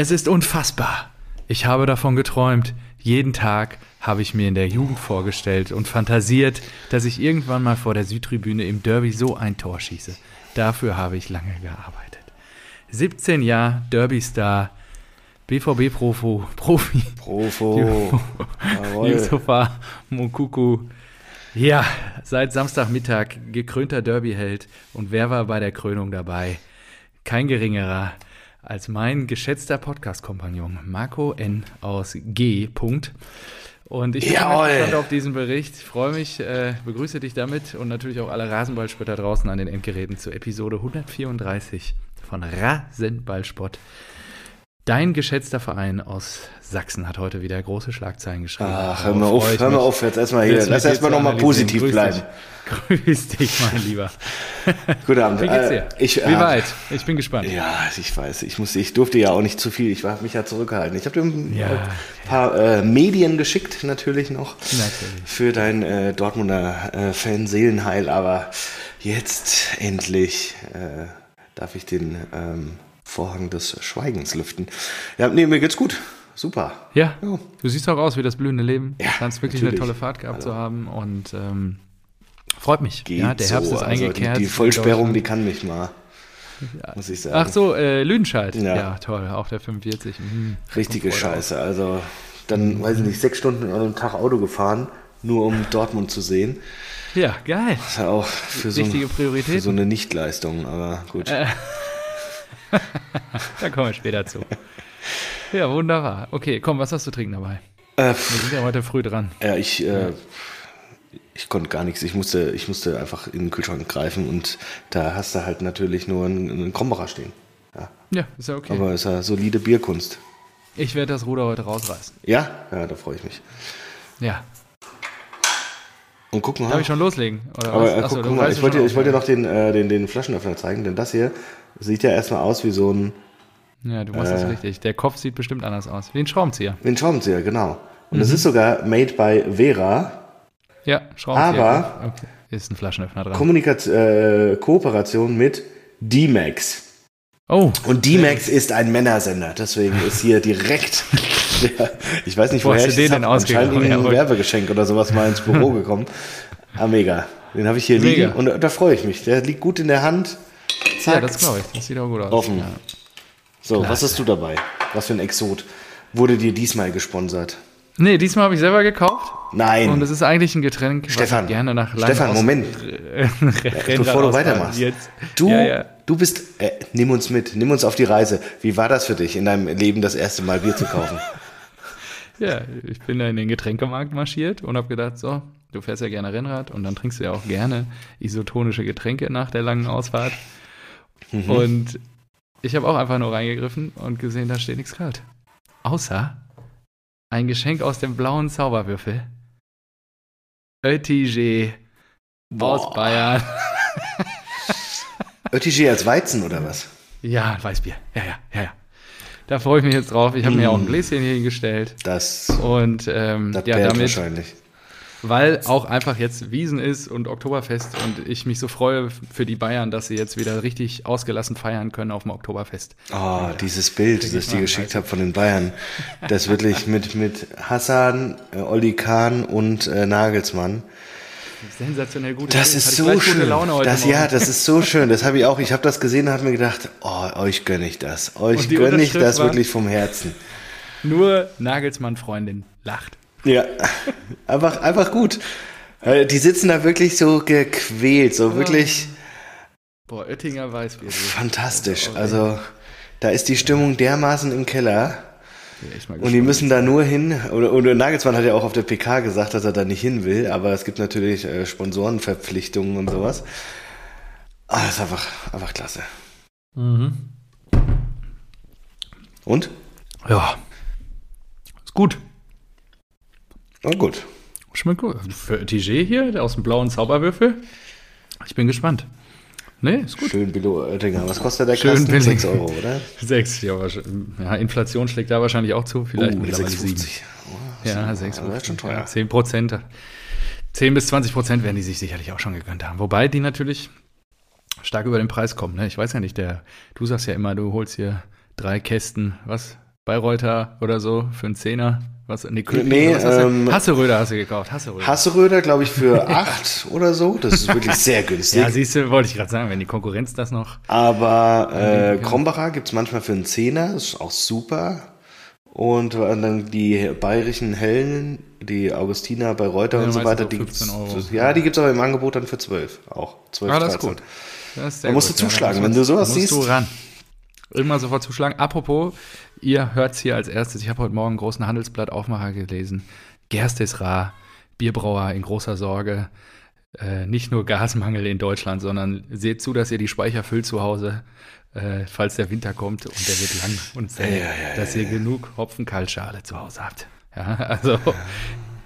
Es ist unfassbar. Ich habe davon geträumt. Jeden Tag habe ich mir in der Jugend vorgestellt und fantasiert, dass ich irgendwann mal vor der Südtribüne im Derby so ein Tor schieße. Dafür habe ich lange gearbeitet. 17 Jahre Derby-Star, BVB-Profo, Profi. Profo. Yusufa Mokuku. Ja, seit Samstagmittag gekrönter Derby-Held. Und wer war bei der Krönung dabei? Kein geringerer als mein geschätzter Podcast-Kompagnon Marco N. aus G. Punkt. Und ich bin gespannt auf diesen Bericht. Ich freue mich, äh, begrüße dich damit und natürlich auch alle Rasenballspötter draußen an den Endgeräten zu Episode 134 von Rasenballspott. Dein geschätzter Verein aus Sachsen hat heute wieder große Schlagzeilen geschrieben. Ach, hör mal auf, hör mal auf, jetzt erstmal hier. Lass erstmal nochmal positiv Grüß bleiben. Dich. Grüß dich, mein Lieber. Guten Abend. Wie geht's dir? Äh, ich, Wie äh, weit? Ich bin gespannt. Ja, ich weiß. Ich, musste, ich durfte ja auch nicht zu viel. Ich habe mich ja zurückgehalten. Ich habe dir ein Ja, paar äh, Medien geschickt, natürlich noch. Natürlich. Für dein äh, Dortmunder äh, Fan Seelenheil. Aber jetzt endlich äh, darf ich den ähm, Vorhang des Schweigens lüften. Ja, nee, mir geht's gut. Super. Ja, Ja. du siehst auch aus wie das blühende Leben. Ja, du kannst wirklich natürlich. eine tolle Fahrt gehabt Also. zu haben und ähm, freut mich. Geht ja, der Herbst so. ist Also eingekehrt. die, die in Vollsperrung, die kann mich mal. Muss ich sagen. Ach so, äh, Lüdenscheid. Ja. Ja. toll, auch der 45. Mhm. Richtige Scheiße. Also dann, weiß ich nicht, sechs Stunden an einem Tag Auto gefahren, nur um Dortmund zu sehen. Ja, geil. Das ist ja auch für so, Richtige für so eine Nichtleistung, aber gut. Da kommen wir später zu. Ja, wunderbar. Okay, komm, was hast du trinken dabei? Äh, Wir sind ja heute früh dran. ja, ich, äh, ich konnte gar nichts. Ich musste, ich musste einfach in den Kühlschrank greifen und da hast du halt natürlich nur einen, einen Krombacher stehen. Ja. Ja, ist ja okay. Aber es ist ja solide Bierkunst. ich werde das Ruder heute rausreißen. Ja, ja, da freue ich mich. Ja. Und guck mal. Darf ich schon loslegen? Oder Aber was? Achso, guck, guck mal, ich wollte, dir- wollte dir noch den, äh, den, den Flaschenöffner zeigen, denn das hier sieht ja erstmal aus wie so ein, Ja, du machst das Äh. richtig. Der Kopf sieht bestimmt anders aus. Wie ein Schraubenzieher. wie ein Schraubenzieher, genau. Und Mhm. es ist sogar made by Vera. Ja, Schraubenzieher. Aber- okay. ist ein Flaschenöffner dran. Kommunikat äh, Kooperation mit D-Max. Oh, Und D-Max ist ein Männersender, deswegen ist hier direkt, ich weiß nicht, Wo woher hast ich den denn hab, anscheinend ausgegraben? irgendein Jawohl. Werbegeschenk oder sowas mal ins Büro gekommen. Ah, mega. Den habe ich hier Mega. liegen und da, freue ich mich. Der liegt gut in der Hand. Zack. ja, das glaube ich. Das sieht auch gut aus. Offen. Ja. So, was Klasse. hast du dabei? Was für ein Exot? Wurde dir diesmal gesponsert? Nee, diesmal habe ich selber gekauft. Nein. Und es ist eigentlich ein Getränk, was Stefan, ich gerne nach langen Stefan, Moment. Bevor du weitermachst. Jetzt. Du, Ja, ja. du bist, äh, nimm uns mit, nimm uns auf die Reise. Wie war das für dich, in deinem Leben das erste Mal Bier zu kaufen? Ja, ich bin da in den Getränkemarkt marschiert und habe gedacht, so, du fährst ja gerne Rennrad und dann trinkst du ja auch gerne isotonische Getränke nach der langen Ausfahrt. Mhm. Und ich habe auch einfach nur reingegriffen und gesehen, da steht nichts kalt. Außer ein Geschenk aus dem blauen Zauberwürfel. Öttinger aus. Bayern. Öttinger als Weizen oder was? Ja, Weißbier. Ja, ja, ja, ja. Da freue ich mich jetzt drauf. Ich habe mir auch ein Gläschen hier hingestellt. Das, Und ähm, das ja, damit, wahrscheinlich. weil auch einfach jetzt Wiesen ist und Oktoberfest und ich mich so freue für die Bayern, dass sie jetzt wieder richtig ausgelassen feiern können auf dem Oktoberfest. Oh, dieses Bild, das ich dir geschickt habe von den Bayern, das wirklich mit, mit Hassan, äh, Olli Kahn und äh, Nagelsmann. Sensationell gut. Das ist so schön. Das, Morgen. ja, das ist so schön. Das habe ich auch. Ich habe das gesehen und habe mir gedacht, oh, euch gönne ich das. Euch gönne ich das wirklich vom Herzen. Nur Nagelsmann-Freundin lacht. Ja, einfach, einfach gut. Äh, Die sitzen da wirklich so gequält, so wirklich Boah, Oettinger Weißbier. du. fantastisch. Also, Also da ist die Stimmung dermaßen im Keller. Und die müssen da nur hin. Oder, oder Nagelsmann hat ja auch auf der PK gesagt, dass er da nicht hin will. Aber es gibt natürlich äh, Sponsorenverpflichtungen und sowas. Ah, das ist einfach, einfach klasse. Mhm. Und? Ja. Ist gut. Na gut. Schmeckt gut. Für Oettinger hier, der aus dem blauen Zauberwürfel. Ich bin gespannt. Nee, ist gut. Schön Billo Oettinger. Was kostet der Schön Kasten? billig. 6 Euro, oder? Sechs, ja, wahrscheinlich- ja, Inflation schlägt da wahrscheinlich auch zu. Vielleicht Oh, mittlerweile sieben. 6,50. Oh, Ja, sieben. 6 Das ist schon teuer. 10 Prozent. 10 bis 20 Prozent werden die sich sicherlich auch schon gegönnt haben. Wobei die natürlich stark über den Preis kommen. Ne? Ich weiß ja nicht, der, du sagst ja immer, du holst hier drei Kästen, was? Bayreuther oder so für einen Zehner. Was, nee, Köping, Nee, was hast ähm, Hasseröder hast du gekauft. Hasseröder. Hasseröder, glaube ich, für 8 oder so. Das ist wirklich sehr günstig. ja, siehst du, wollte ich gerade sagen, wenn die Konkurrenz das noch. Aber äh. Krombacher gibt es manchmal für einen Zehner, das ist auch super. Und dann die bayerischen Hellen, die Augustiner bei Reuter Ja, und so weiter, die 15 gibt's, Euro. ja, die gibt es aber im Angebot dann für 12 auch. 12, Ah, das ist 13. gut. Das ist sehr Da musst gut. du zuschlagen, da wenn du sowas siehst. du ran. Immer sofort zuschlagen. Apropos, ihr hört es hier als erstes. Ich habe heute Morgen einen großen Handelsblatt-Aufmacher gelesen. Gerst ist rar, Bierbrauer in großer Sorge. Äh, nicht nur Gasmangel in Deutschland, sondern seht zu, dass ihr die Speicher füllt zu Hause, äh, falls der Winter kommt und der wird lang und zäh, Ja, ja, ja, dass ihr genug Hopfenkaltschale zu Hause habt. Ja, also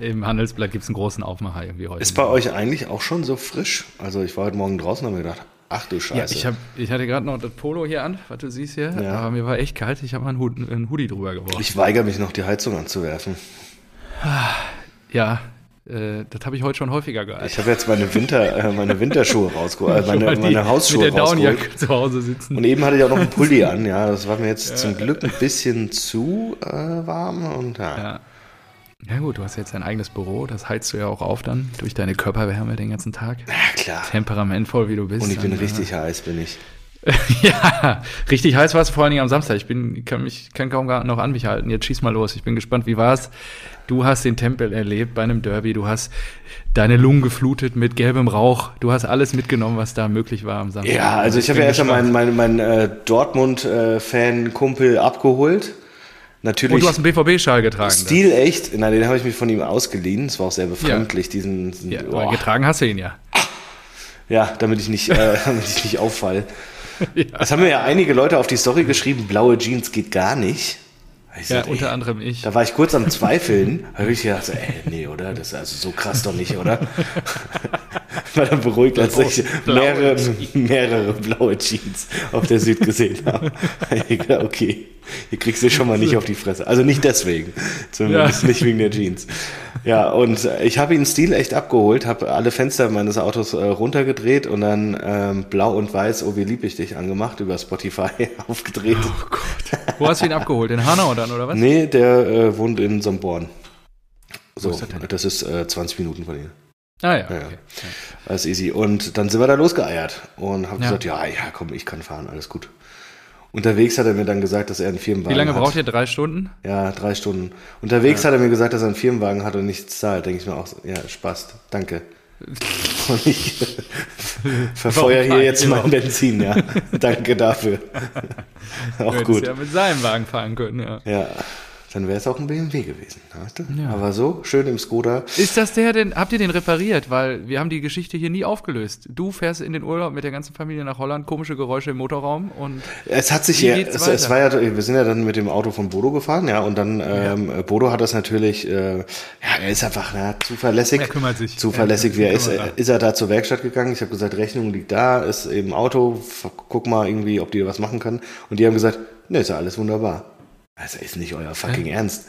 im Handelsblatt gibt es einen großen Aufmacher irgendwie heute. Ist bei euch eigentlich auch schon so frisch? Also ich war heute Morgen draußen und habe mir gedacht, ach du Ja, Scheiße. ich, hab, ich hatte gerade noch das Polo hier an, was du siehst hier, Ja. aber mir war echt kalt. Ich habe mal einen, Hut, einen Hoodie drüber geworfen. ich weigere mich noch, die Heizung anzuwerfen. ja, äh, das habe ich heute schon häufiger gehalten. Ich habe jetzt meine, Winter, äh, meine Winterschuhe rausgeholt, äh, meine, die meine Hausschuhe Mit der rausgeholt. Zu Hause sitzen. Und eben hatte ich auch noch einen Pulli an, ja. Das war mir jetzt zum Glück ein bisschen zu äh, warm und ja. Ja. Ja gut, du hast jetzt dein eigenes Büro, das heizt du ja auch auf dann durch deine Körperwärme den ganzen Tag. Ja, klar. Temperamentvoll, wie du bist. Und ich bin dann, richtig heiß, bin ich. Äh, ja, richtig heiß war es vor allen Dingen am Samstag. Ich bin, kann mich kann kaum gar noch an mich halten. Jetzt schieß mal los. Ich bin gespannt, wie war's? Du hast den Tempel erlebt bei einem Derby. Du hast deine Lungen geflutet mit gelbem Rauch. Du hast alles mitgenommen, was da möglich war am Samstag. Ja, also ich habe ja erst mal gespannt. meinen mein, mein, äh, Dortmund-Fan-Kumpel abgeholt. Natürlich Und du hast einen BVB-Schal getragen. Stil echt. Nein, den habe ich mir von ihm ausgeliehen. Das war auch sehr befremdlich, diesen. diesen Ja, oh. getragen hast du ihn ja. Ja, damit ich nicht, äh, damit ich nicht auffall. Das haben mir ja einige Leute auf die Story geschrieben, blaue Jeans geht gar nicht. Ich Ja, sagte, unter ey, anderem ich. Da war ich kurz am Zweifeln. Da habe ich gedacht, ey, nee, oder? Das ist also so krass doch nicht, oder? War dann beruhigt, als ich mehrere, mehrere blaue Jeans auf der Süd gesehen habe. Okay, hier kriegst du schon mal nicht auf die Fresse. Also nicht deswegen, zumindest Ja. nicht wegen der Jeans. Ja, und äh, ich habe ihn Stil echt abgeholt, habe alle Fenster meines Autos äh, runtergedreht und dann ähm, blau und weiß, oh wie lieb ich dich angemacht, über Spotify aufgedreht. Oh Gott. Wo hast du ihn abgeholt? In Hanau dann, oder was? Nee, der äh, wohnt in Somborn. So, ist das das ist äh, 20 Minuten von hier. Ah ja, Ja. okay. Alles easy. Und dann sind wir da losgeeiert und haben Ja. gesagt, ja, ja, komm, ich kann fahren, alles gut. Unterwegs hat er mir dann gesagt, dass er einen Firmenwagen Wie lange hat. braucht ihr? Drei Stunden? Ja, drei Stunden. Unterwegs hat er mir gesagt, dass er einen Firmenwagen hat und nichts zahlt. Denke ich mir auch, so, ja, Spaß, danke. Und ich verfeuer Warum hier jetzt mein überhaupt? Benzin, ja. danke dafür. Du auch hättest gut. ja mit seinem Wagen fahren können, ja. Ja, dann wäre es auch ein BMW gewesen. Weißt du? Ja. Aber so, schön im Skoda. Ist das der denn, habt ihr den repariert? Weil wir haben die Geschichte hier nie aufgelöst. Du fährst in den Urlaub mit der ganzen Familie nach Holland, komische Geräusche im Motorraum und Es hat sich ja, es, es war ja, wir sind ja dann mit dem Auto von Bodo gefahren, ja, und dann, ähm, Bodo hat das natürlich, äh, ja, er ist einfach na, zuverlässig. Er kümmert sich. Zuverlässig, Er wie er ist, kümmert. ist er da zur Werkstatt gegangen. Ich habe gesagt, Rechnung liegt da, ist im Auto, guck mal irgendwie, ob die was machen können. Und die haben gesagt, ne, ist ja alles wunderbar. Also ist nicht euer fucking Ernst.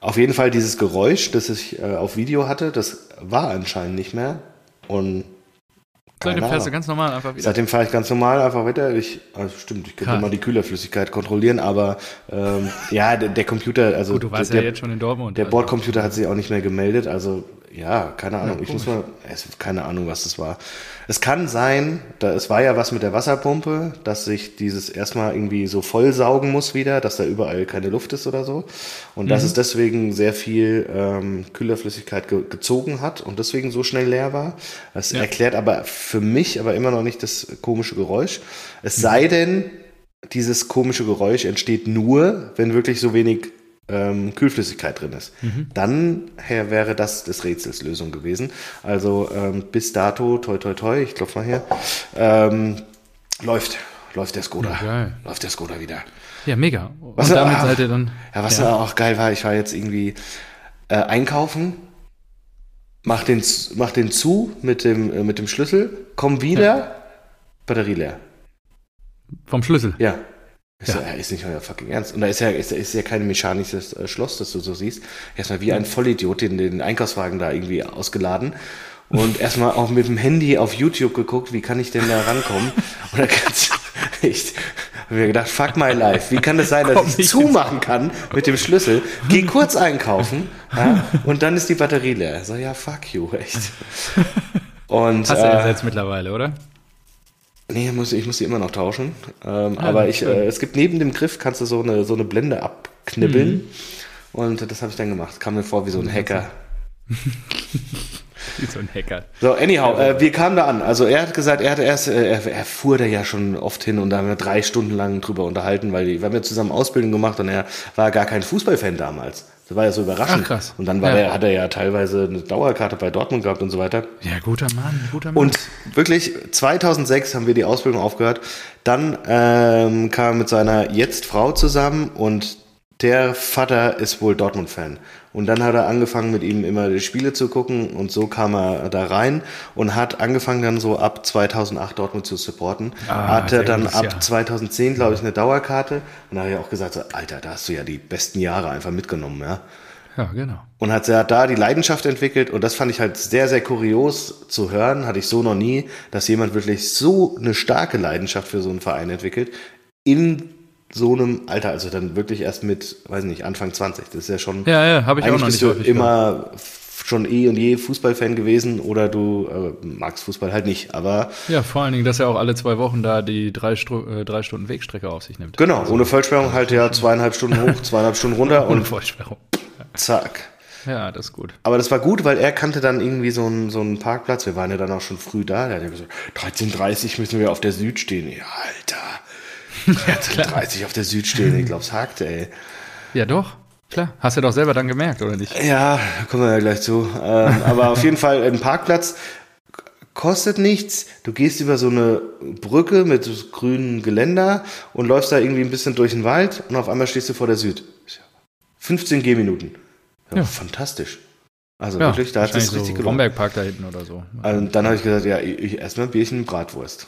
Auf jeden Fall dieses Geräusch, das ich äh, auf Video hatte, das war anscheinend nicht mehr. Und seitdem fährst du ganz normal einfach wieder. Seitdem fahre ich ganz normal einfach weiter. Ich, also stimmt, ich könnte mal die Kühlerflüssigkeit kontrollieren, aber ähm, ja, der, der Computer, also Gut, du warst der, ja jetzt schon in Dortmund. der also. Bordcomputer hat sich auch nicht mehr gemeldet. Also ja, keine Ahnung. ich muss mal, es, keine Ahnung, was das war. Es kann sein, da, es war ja was mit der Wasserpumpe, dass sich dieses erstmal irgendwie so vollsaugen muss wieder, dass da überall keine Luft ist oder so. Und Mhm. dass es deswegen sehr viel ähm, Kühlerflüssigkeit ge gezogen hat und deswegen so schnell leer war. Das Ja. erklärt aber für mich aber immer noch nicht das komische Geräusch. Mhm. Es sei denn, dieses komische Geräusch entsteht nur, wenn wirklich so wenig ähm, Kühlflüssigkeit drin ist. Mhm. Dann her wäre das des Rätsels Lösung gewesen. Also ähm, bis dato, toi toi toi, ich klopf mal hier, ähm, läuft, läuft der Skoda. Ja, läuft der Skoda wieder. Ja, mega. Und Was- damit ah. seid ihr dann. Ja, was Ja. auch geil war, ich war jetzt irgendwie äh, einkaufen, mach den, mach den zu mit dem, äh, mit dem Schlüssel, komm wieder, Batterie leer. Vom Schlüssel. Ja. Ich Ja. so, ja, ist nicht euer fucking Ernst. Und da ist ja, ist, ist ja kein mechanisches äh, Schloss, das du so siehst. Erstmal wie ein Vollidiot den, den Einkaufswagen da irgendwie ausgeladen. Und erstmal auch mit dem Handy auf YouTube geguckt, wie kann ich denn da rankommen? Und da kannst du echt Hab mir gedacht, fuck my life. Wie kann das sein, dass Komm ich zumachen kann mit dem Schlüssel, geh kurz einkaufen ja, und dann ist die Batterie leer. So, ja, fuck you, echt. Und, Hast du äh, ersetzt mittlerweile, oder? Nee, muss, ich muss die immer noch tauschen. Ähm, Ah, aber ich, äh, es gibt neben dem Griff, kannst du so eine, so eine Blende abknibbeln. Mhm. Und das habe ich dann gemacht. Kam mir vor wie so ein Hacker. Wie so ein Hacker. So, anyhow, äh, wir kamen da an. Also er hat gesagt, er hatte erst, äh, er, er fuhr da ja schon oft hin und da haben wir drei Stunden lang drüber unterhalten, weil wir haben ja zusammen Ausbildung gemacht und er war gar kein Fußballfan damals. Das war ja so überraschend. Ach, krass. Und dann war Ja. der, hat er ja teilweise eine Dauerkarte bei Dortmund gehabt und so weiter. Ja, guter Mann, guter Mann. Und wirklich, 2006 haben wir die Ausbildung aufgehört. Dann ähm, kam er mit seiner jetzt Frau zusammen und der Vater ist wohl Dortmund-Fan. Und dann hat er angefangen, mit ihm immer die Spiele zu gucken und so kam er da rein und hat angefangen dann so ab 2008 Dortmund zu supporten. Ah, hatte sehr dann ab Jahr. 2010, glaube ich, eine Dauerkarte. Und da habe ich auch gesagt, so, Alter, da hast du ja die besten Jahre einfach mitgenommen, ja. ja, genau. Und hat ja da die Leidenschaft entwickelt und das fand ich halt sehr, sehr kurios zu hören. Hatte ich so noch nie, dass jemand wirklich so eine starke Leidenschaft für so einen Verein entwickelt. In so einem Alter, also dann wirklich erst mit, weiß nicht, Anfang 20. Das ist ja schon. Ja, ja, habe ich auch noch bist nicht du häufig immer f- schon eh und je Fußballfan gewesen oder du äh, magst Fußball halt nicht. Aber Ja, vor allen Dingen, dass er auch alle zwei Wochen da die drei, Stru äh, drei Stunden Wegstrecke auf sich nimmt. genau, ohne Vollsperrung halt ja zweieinhalb Stunden hoch, zweieinhalb Stunden runter Ohne und Vollsperrung. zack. Ja, das ist gut. Aber das war gut, weil er kannte dann irgendwie so einen, so einen Parkplatz. Wir waren ja dann auch schon früh da. Der hat ja gesagt, 13.30 müssen wir auf der Süd stehen. Ja, Alter. 13.30 auf der Süd stehen. Ich glaube, es hakt, ey. Ja, doch. Klar. Hast du doch selber dann gemerkt, oder nicht? Ja, kommen wir ja gleich zu. Ähm, aber auf jeden Fall ein Parkplatz kostet nichts. Du gehst über so eine Brücke mit so grünem Geländer und läufst da irgendwie ein bisschen durch den Wald und auf einmal stehst du vor der Süd. 15 Gehminuten. Ja, Ja. Fantastisch. Also Ja, wirklich, da hat es richtig so gelohnt. Rombergpark da hinten oder so. Also, Und dann habe ich gesagt, ja, ich, ich esse mal ein Bierchen Bratwurst.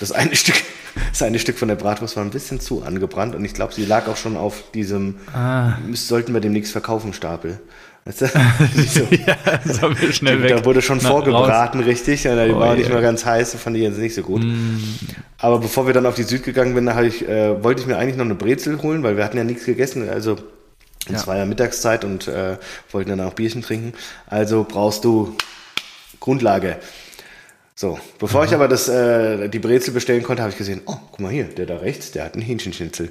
Das eine Stück, das eine Stück von der Bratwurst war ein bisschen zu angebrannt und ich glaube, sie lag auch schon auf diesem, Ah. sollten wir demnächst verkaufen, Stapel. Weißt du? so, ja, wir schnell weg. da wurde schon Na, vorgebraten, richtig. Ja, die Oh, war nicht je. Mm. mehr ganz heiß, fand ich jetzt nicht so gut. Aber bevor wir dann auf die Süd gegangen bin, ich, äh, wollte ich mir eigentlich noch eine Brezel holen, weil wir hatten ja nichts gegessen. Also es Ja. war ja Mittagszeit und äh, wollten dann auch Bierchen trinken. Also brauchst du Grundlage. So, bevor ich aber das, äh, die Brezel bestellen konnte, habe ich gesehen, oh, guck mal hier, der da rechts, der hat einen Hähnchenschnitzel.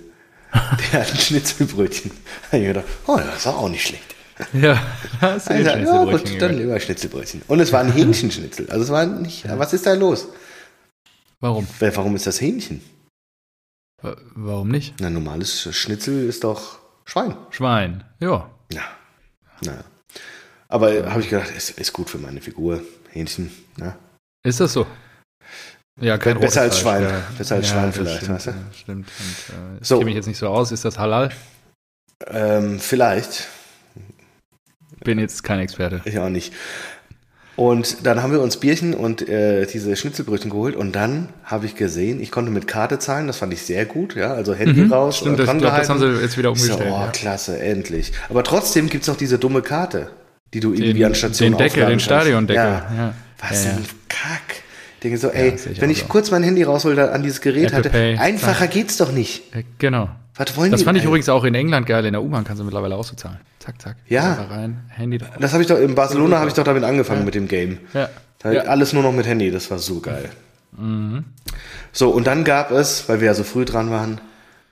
Der hat ein Schnitzelbrötchen. Da hab ich mir gedacht, oh, das ist auch nicht schlecht. Ja, hast du Also, den ja, gut, dann gegönnt. lieber Schnitzelbrötchen. Und es war ein Hähnchenschnitzel. Also es war nicht. Was ist da los? Warum? Warum ist das Hähnchen? Wa- Warum nicht? Na, normales Schnitzel ist doch Schwein. Schwein. Ja. Ja. Naja. Aber äh, habe ich gedacht, ist, ist gut für meine Figur. Hähnchen. Ja. Ist das so? Ja, kein Besser als Schwein. Besser als Schwein das vielleicht, Stimmt, weißt du? ja, stimmt. Und, äh, ich So. kenne mich jetzt nicht so aus. Ist das halal? Ähm, vielleicht. Bin jetzt kein Experte. Ich auch nicht. Und dann haben wir uns Bierchen und äh, diese Schnitzelbrötchen geholt und dann habe ich gesehen, ich konnte mit Karte zahlen, das fand ich sehr gut, ja, also Handy raus. Mhm. Stimmt, äh, das, glaub, das haben sie jetzt wieder Ich so, umgestellt. oh, ja. klasse, endlich. Aber trotzdem gibt es noch diese dumme Karte, die du irgendwie an Station den Deckel, den. Stadiondeckel. Ja. Ja. Was ja, ja. ein Kack. Ich denke so, ey, ich wenn ich so. kurz mein Handy raushole, da an dieses Gerät Apple hatte, Pay, einfacher geht's doch nicht. Äh, Genau. Was wollen Das die? fand ich übrigens auch in England geil. In der U-Bahn kannst du mittlerweile auch so zahlen. Zack, zack. Ja. Rein, Handy drauf. Das habe ich doch, in Barcelona habe ich doch damit angefangen mit dem Game. Ja. Da Ja. Alles nur noch mit Handy, das war so geil. Mhm. So, und dann gab es, weil wir ja so früh dran waren,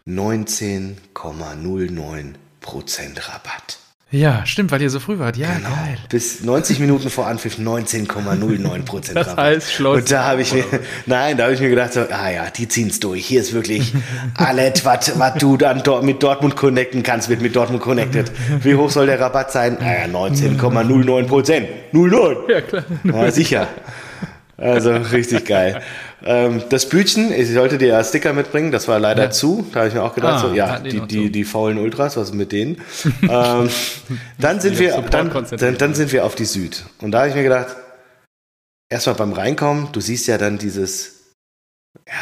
19,09% Rabatt. Ja, stimmt, weil ihr so früh wart. Ja, Genau. geil. Bis 90 Minuten vor Anpfiff 19,09% Das Rabatt. heißt Schluss. Und da habe ich mir, nein, da habe ich mir gedacht, so, ah ja, die ziehen's durch. Hier ist wirklich alles, was du dann dort mit Dortmund connecten kannst, wird mit Dortmund connected. Wie hoch soll der Rabatt sein? Ah ja, 19,09%. 09. Ja, klar. Ja, sicher. Also richtig geil. Ähm, das Bütchen, ich sollte dir ja Sticker mitbringen, das war leider zu. Da habe ich mir auch gedacht, Ah, so, ja, die die, die, faulen Ultras, was mit denen? ähm, dann, sind wir, dann, dann, dann sind wir auf die Süd. Und da habe ich mir gedacht, erstmal beim Reinkommen, du siehst ja dann dieses, ja,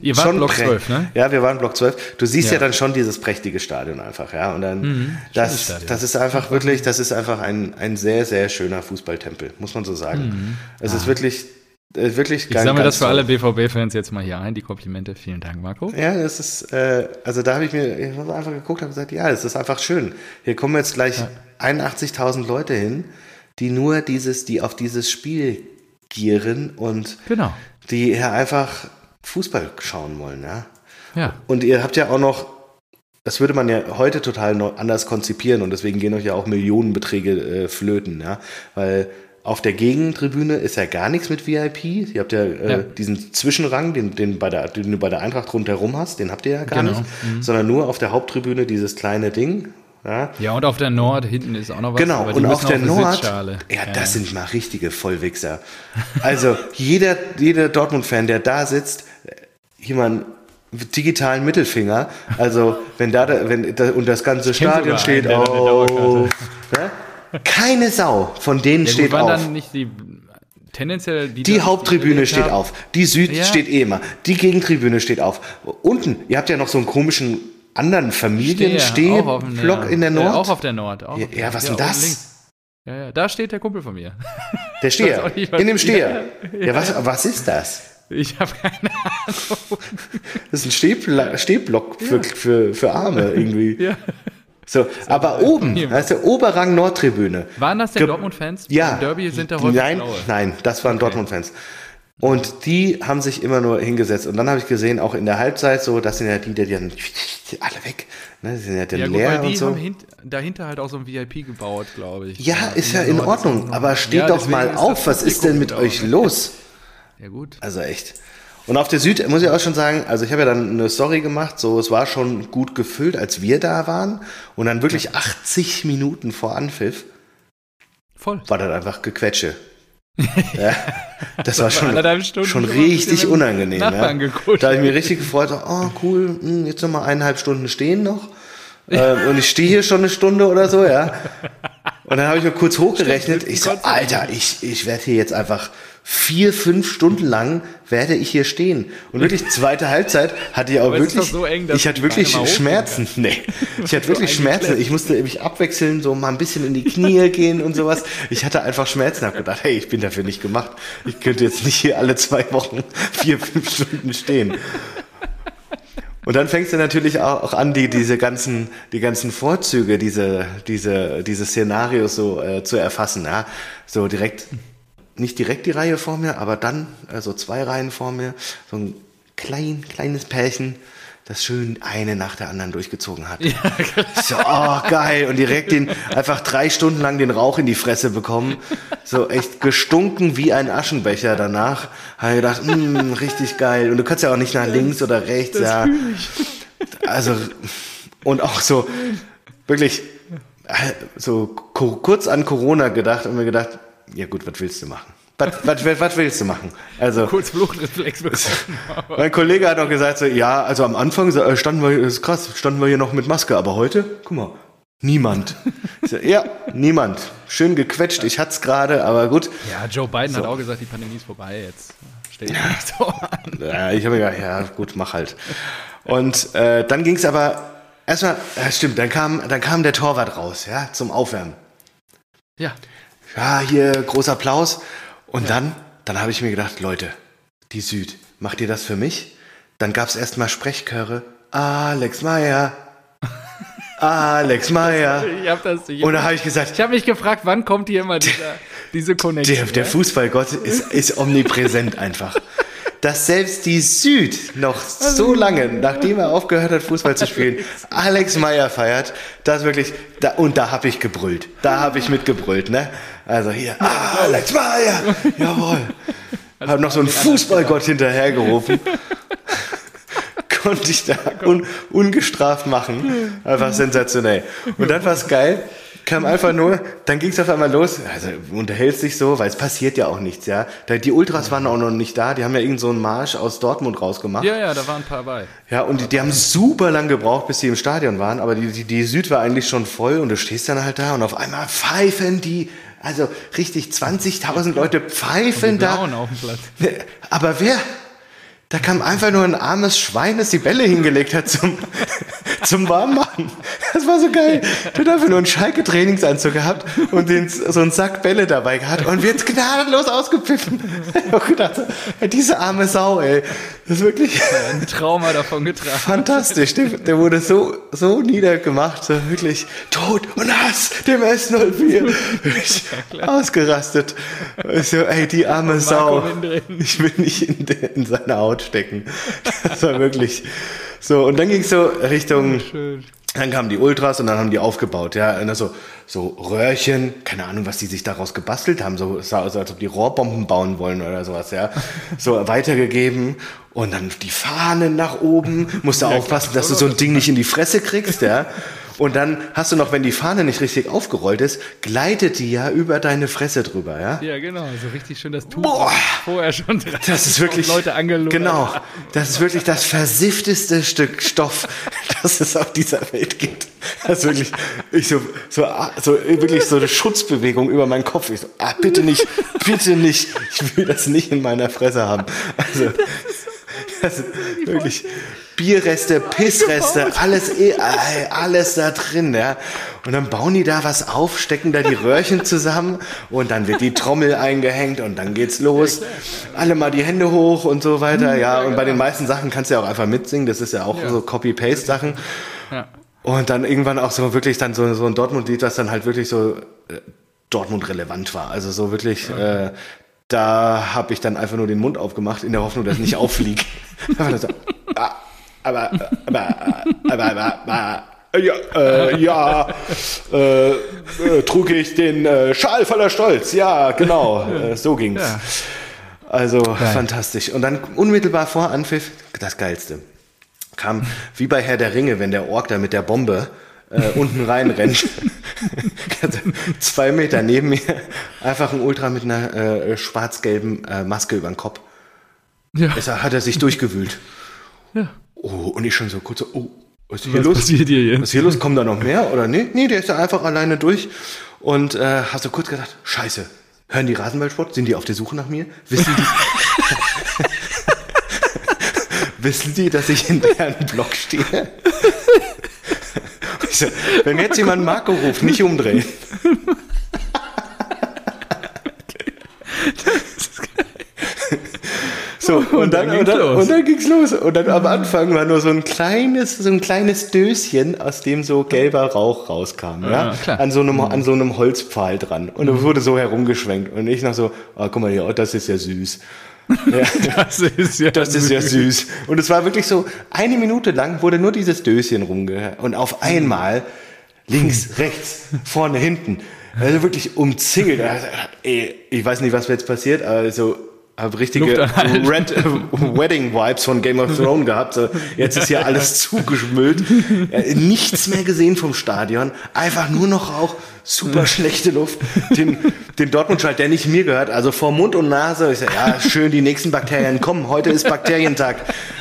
Ihr wart schon Block prä- 12, ne? Ja, wir waren Block 12. Du siehst ja, Ja. dann schon dieses prächtige Stadion einfach, ja. Und dann, Mhm, das, das ist einfach wirklich, das ist einfach ein, ein sehr, sehr schöner Fußballtempel, muss man so sagen. Mhm. Es Ah. ist wirklich Äh, wirklich Ich ganz, sammle das für alle. BVB-Fans jetzt mal hier ein, die Komplimente. Vielen Dank, Marco. Ja, das ist, äh, also da habe ich mir ich hab einfach geguckt und gesagt, ja, das ist einfach schön. Hier kommen jetzt gleich 81.000 Leute hin, die nur dieses, die auf dieses Spiel gieren und Genau. die hier einfach Fußball schauen wollen, ja. Ja. Und ihr habt ja auch noch, das würde man ja heute total anders konzipieren und deswegen gehen euch ja auch Millionenbeträge äh, flöten, ja. Weil auf der Gegentribüne ist ja gar nichts mit VIP. Ihr habt ja, äh, Ja. diesen Zwischenrang, den, den, bei der, den du bei der Eintracht rundherum hast, den habt ihr ja gar Genau. nicht. Sondern nur auf der Haupttribüne dieses kleine Ding. Ja. Ja, und auf der Nord hinten ist auch noch was. Genau, und auf der eine Nord, Sitzschale. ja, das sind mal richtige Vollwichser. Also jeder, jeder Dortmund-Fan, der da sitzt, hier mal einen digitalen Mittelfinger. Also wenn da, wenn da und das ganze Stadion steht einen, auf, ne? keine Sau von denen Ja, steht gut, auf. dann nicht die tendenziell die, Die Haupttribüne steht auf. Die Süd Ja. steht eh immer. Die Gegentribüne steht auf. Unten, ihr habt ja noch so einen komischen anderen auf Familienstehblock ja. in der Ja, Nord. auch auf der Nord. Auch Ja, auf- ja, was denn das? Ja, ja, da steht der Kumpel von mir. der Steher. In dem Steher. Ja, Ja, was, was ist das? Ich habe keine Das ist ein Stehbla Stehblock für, für, für Arme irgendwie. Ja. So, aber oben, Hier. weißt du, Oberrang Nordtribüne. Waren das denn Dortmund-Fans? Ja. Im Derby sind da häufig Nein, blaue. nein, das waren Dortmund-Fans. Und die haben sich immer nur hingesetzt. Und dann habe ich gesehen, auch in der Halbzeit so, das sind ja die, die dann alle weg. Ne, die sind ja dann Ja, gut, leer weil und die so. haben hint, dahinter halt auch so ein VIP gebaut, glaube ich. Ja, ist ja der in ist Ordnung, aber steht Ja, doch mal ist auf, das was ist denn mit euch los? Ja, gut. Also echt. Und auf der Süd muss ich auch schon sagen, also ich habe ja dann eine Story gemacht, so es war schon gut gefüllt, als wir da waren. Und dann wirklich 80 Minuten vor Anpfiff Voll. war das einfach Gequetsche. ja, das war schon, Stunden schon richtig unangenehm. Ja. Da habe ich mich richtig gefreut, so, oh cool, hm, jetzt noch mal eineinhalb Stunden stehen noch. Ähm, und ich stehe hier schon eine Stunde oder so, ja. Und dann habe ich mir kurz hochgerechnet. Stimmt, Ich so. Alter, ich, ich werde hier jetzt einfach vier, fünf Stunden lang werde ich hier stehen. Und wirklich zweite Halbzeit hatte ich auch Aber wirklich, so eng, ich hatte wirklich Schmerzen. Nee, ich hatte wirklich So Schmerzen. Ich musste mich abwechseln, so mal ein bisschen in die Knie gehen und sowas. Ich hatte einfach Schmerzen. Habe gedacht, hey, ich bin dafür nicht gemacht. Ich könnte jetzt nicht hier alle zwei Wochen vier, fünf Stunden stehen. Und dann fängst du natürlich auch auch an, die, diese ganzen, die ganzen Vorzüge, diese, diese, diese Szenarios so äh, zu erfassen. Ja? So direkt, nicht direkt die Reihe vor mir, aber dann, also zwei Reihen vor mir, so ein klein, kleines Pärchen, das schön eine nach der anderen durchgezogen hat. so, oh, geil. Und direkt den, einfach drei Stunden lang den Rauch in die Fresse bekommen. So echt gestunken wie ein Aschenbecher danach. Habe ich gedacht, mm, richtig geil. Und du kannst ja auch nicht nach links oder rechts, ja. Also, und auch so, wirklich, äh, so ku- kurz an Corona gedacht und mir gedacht, ja gut, was willst du machen? Was, willst du machen? Also, Kurz Fluchtreflex bekommen. mein Kollege hat auch gesagt, so, ja, also am Anfang äh, standen wir, das ist krass, standen wir hier noch mit Maske, aber heute, guck mal, niemand. So, ja, niemand. Schön gequetscht, ich hatte es gerade, aber gut. Ja, Joe Biden hat auch gesagt, die Pandemie ist vorbei jetzt. Stell dich nicht so an. Ja, ich habe mir gedacht, ja, gut, mach halt. Und äh, dann ging es aber erstmal, ja, stimmt, dann kam, dann kam der Torwart raus, ja, zum Aufwärmen. Ja, Ja, hier großer Applaus. Und dann, dann habe ich mir gedacht, Leute, die Süd, macht ihr das für mich? Dann gab es erstmal Sprechchöre. Alex Meyer. Alex Meyer. ich habe das. Ich, Und da habe ich gesagt, ich habe mich gefragt, wann kommt hier immer dieser, diese Connection? der, der Fußballgott ist, ist omnipräsent einfach. Dass selbst die Süd noch so lange, nachdem er aufgehört hat, Fußball zu spielen, Alex Meyer feiert, das wirklich, da, und da habe ich gebrüllt. Da habe ich mitgebrüllt, ne? Also hier, Alex Meyer, jawohl. Hab noch so einen Fußballgott hinterhergerufen. Konnte ich da un, ungestraft machen. Einfach sensationell. Und dann war es geil. Kam einfach nur, dann ging es auf einmal los. Also unterhält sich so, weil es passiert ja auch nichts, ja. Die Ultras waren auch noch nicht da. Die haben ja irgend so einen Marsch aus Dortmund rausgemacht. Ja, ja, da waren ein paar bei. Ja, und die, die haben super lang gebraucht, bis sie im Stadion waren, aber die, die, die Süd war eigentlich schon voll und du stehst dann halt da und auf einmal pfeifen die, also richtig 20.000 Leute pfeifen da. Auf dem Platz. Aber wer? Da kam einfach nur ein armes Schwein, das die Bälle hingelegt hat zum, zum Warmmachen. Das war so geil. Du hast einfach nur einen Schalke-Trainingsanzug gehabt und den, so einen Sack Bälle dabei gehabt und wird gnadenlos ausgepfiffen. Ich gedacht, diese arme Sau, ey. Das ist wirklich Ein Trauma davon getragen. fantastisch. Der, der wurde so, so niedergemacht, so wirklich Tod und Hass dem S04. Wirklich ausgerastet. So, ey, die arme Sau. Ich will nicht in, der- in seine Haut stecken. Das war wirklich so. Und dann ging es so Richtung. Schön. Dann kamen die Ultras und dann haben die aufgebaut, ja, und dann so, so Röhrchen, keine Ahnung, was die sich daraus gebastelt haben, so, es sah aus, als ob die Rohrbomben bauen wollen oder sowas, ja, so weitergegeben und dann die Fahnen nach oben, musst du aufpassen, dass du so ein Ding nicht in die Fresse kriegst, ja, und dann hast du noch, wenn die Fahne nicht richtig aufgerollt ist, gleitet die ja über deine Fresse drüber, ja. Ja, genau. Also richtig schön das Tuch Boah. vorher schon dran. Das ist wirklich Leute angelockt. Genau, das ist wirklich das versiffteste Stück Stoff, das es auf dieser Welt gibt. Das ist wirklich ich so so so wirklich so eine Schutzbewegung über meinen Kopf. Ich so, ah, bitte nicht, bitte nicht. Ich will das nicht in meiner Fresse haben. Also das ist wirklich Bierreste, Pissreste, alles eh, alles da drin, ja. Und dann bauen die da was auf, stecken da die Röhrchen zusammen und dann wird die Trommel eingehängt und dann geht's los. Alle mal die Hände hoch und so weiter, ja. Und bei den meisten Sachen kannst du ja auch einfach mitsingen. Das ist ja auch Ja. so Copy-Paste-Sachen. Ja. Und dann irgendwann auch so wirklich dann so, so ein Dortmund-Lied, was dann halt wirklich so äh, Dortmund-relevant war. Also so wirklich, äh, da habe ich dann einfach nur den Mund aufgemacht, in der Hoffnung, dass ich nicht auffliege. Aber, aber, aber, aber, aber, ja, äh, ja äh, äh, trug ich den äh, Schal voller Stolz. Ja, genau, äh, so ging's. Ja. Also fantastisch. Und dann unmittelbar vor Anpfiff, das Geilste, kam wie bei Herr der Ringe, wenn der Ork da mit der Bombe äh, unten reinrennt. Also Zwei Meter neben mir, einfach ein Ultra mit einer äh, schwarz-gelben äh, Maske über den Kopf. Ja. Hat er sich durchgewühlt. Ja. Oh, und ich schon so kurz so, oh, was ist hier Was los? passiert hier jetzt? Was ist hier los? Kommen da noch mehr oder nee? Nee, der ist da einfach alleine durch. Und äh, hast du kurz gedacht, scheiße, hören die Rasenballsport? Sind die auf der Suche nach mir? Wissen die, wissen die, dass ich in deren Block stehe? So, wenn jetzt jemand Marco ruft, nicht umdrehen. So, und, dann, dann und, ging's dann, los. und dann ging's los. Und dann am Anfang war nur so ein kleines, so ein kleines Döschen, aus dem so gelber Rauch rauskam, ja, Ja, an so einem, an so einem Holzpfahl dran. Und es wurde so herumgeschwenkt. Und ich noch so, ah, guck mal hier, oh, das ist ja süß. Ja, Das ist ja, das ist ja süß. Und es war wirklich so, eine Minute lang wurde nur dieses Döschen rumgehört. Und auf einmal links, rechts, vorne, hinten. Also wirklich umzingelt. Also, ey, ich weiß nicht, was jetzt passiert, aber so habe richtige. Red äh, Wedding Vibes von Game of Thrones gehabt. So, jetzt ist hier alles zugeschmüllt. Äh, Nichts mehr gesehen vom Stadion. Einfach nur noch Rauch. Super schlechte Luft. Den, den Dortmund-Schalt, der nicht mir gehört. Also vor Mund und Nase. Ich sage, ja, schön, die nächsten Bakterien kommen. Heute ist Bakterientag.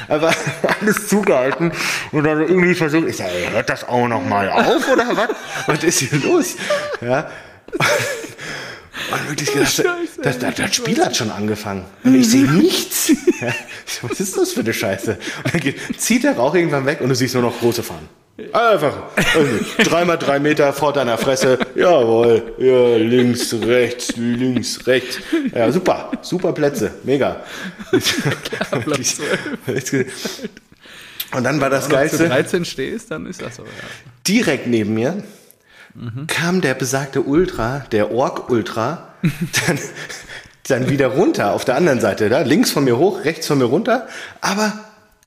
Aber alles zugehalten. Und dann irgendwie versucht, ich sage, hört das auch noch mal auf oder was? Was ist hier los? Ja. Und wirklich gedacht, Scheiße, das, das, das Spiel hat schon angefangen. Und ich sehe nichts. Was ist das für eine Scheiße? Und dann geht, zieht der Rauch irgendwann weg und du siehst nur noch große Fahnen. Einfach. Dreimal drei Meter vor deiner Fresse. Jawohl. Ja, links, rechts, links, rechts. Ja, super. Super Plätze. Mega. Platz Und dann war das Wenn du zu Geilste. 13 stehst, dann ist das so. Ja. direkt neben mir kam der besagte Ultra, der Ork-Ultra, dann, dann wieder runter auf der anderen Seite, da links von mir hoch, rechts von mir runter, aber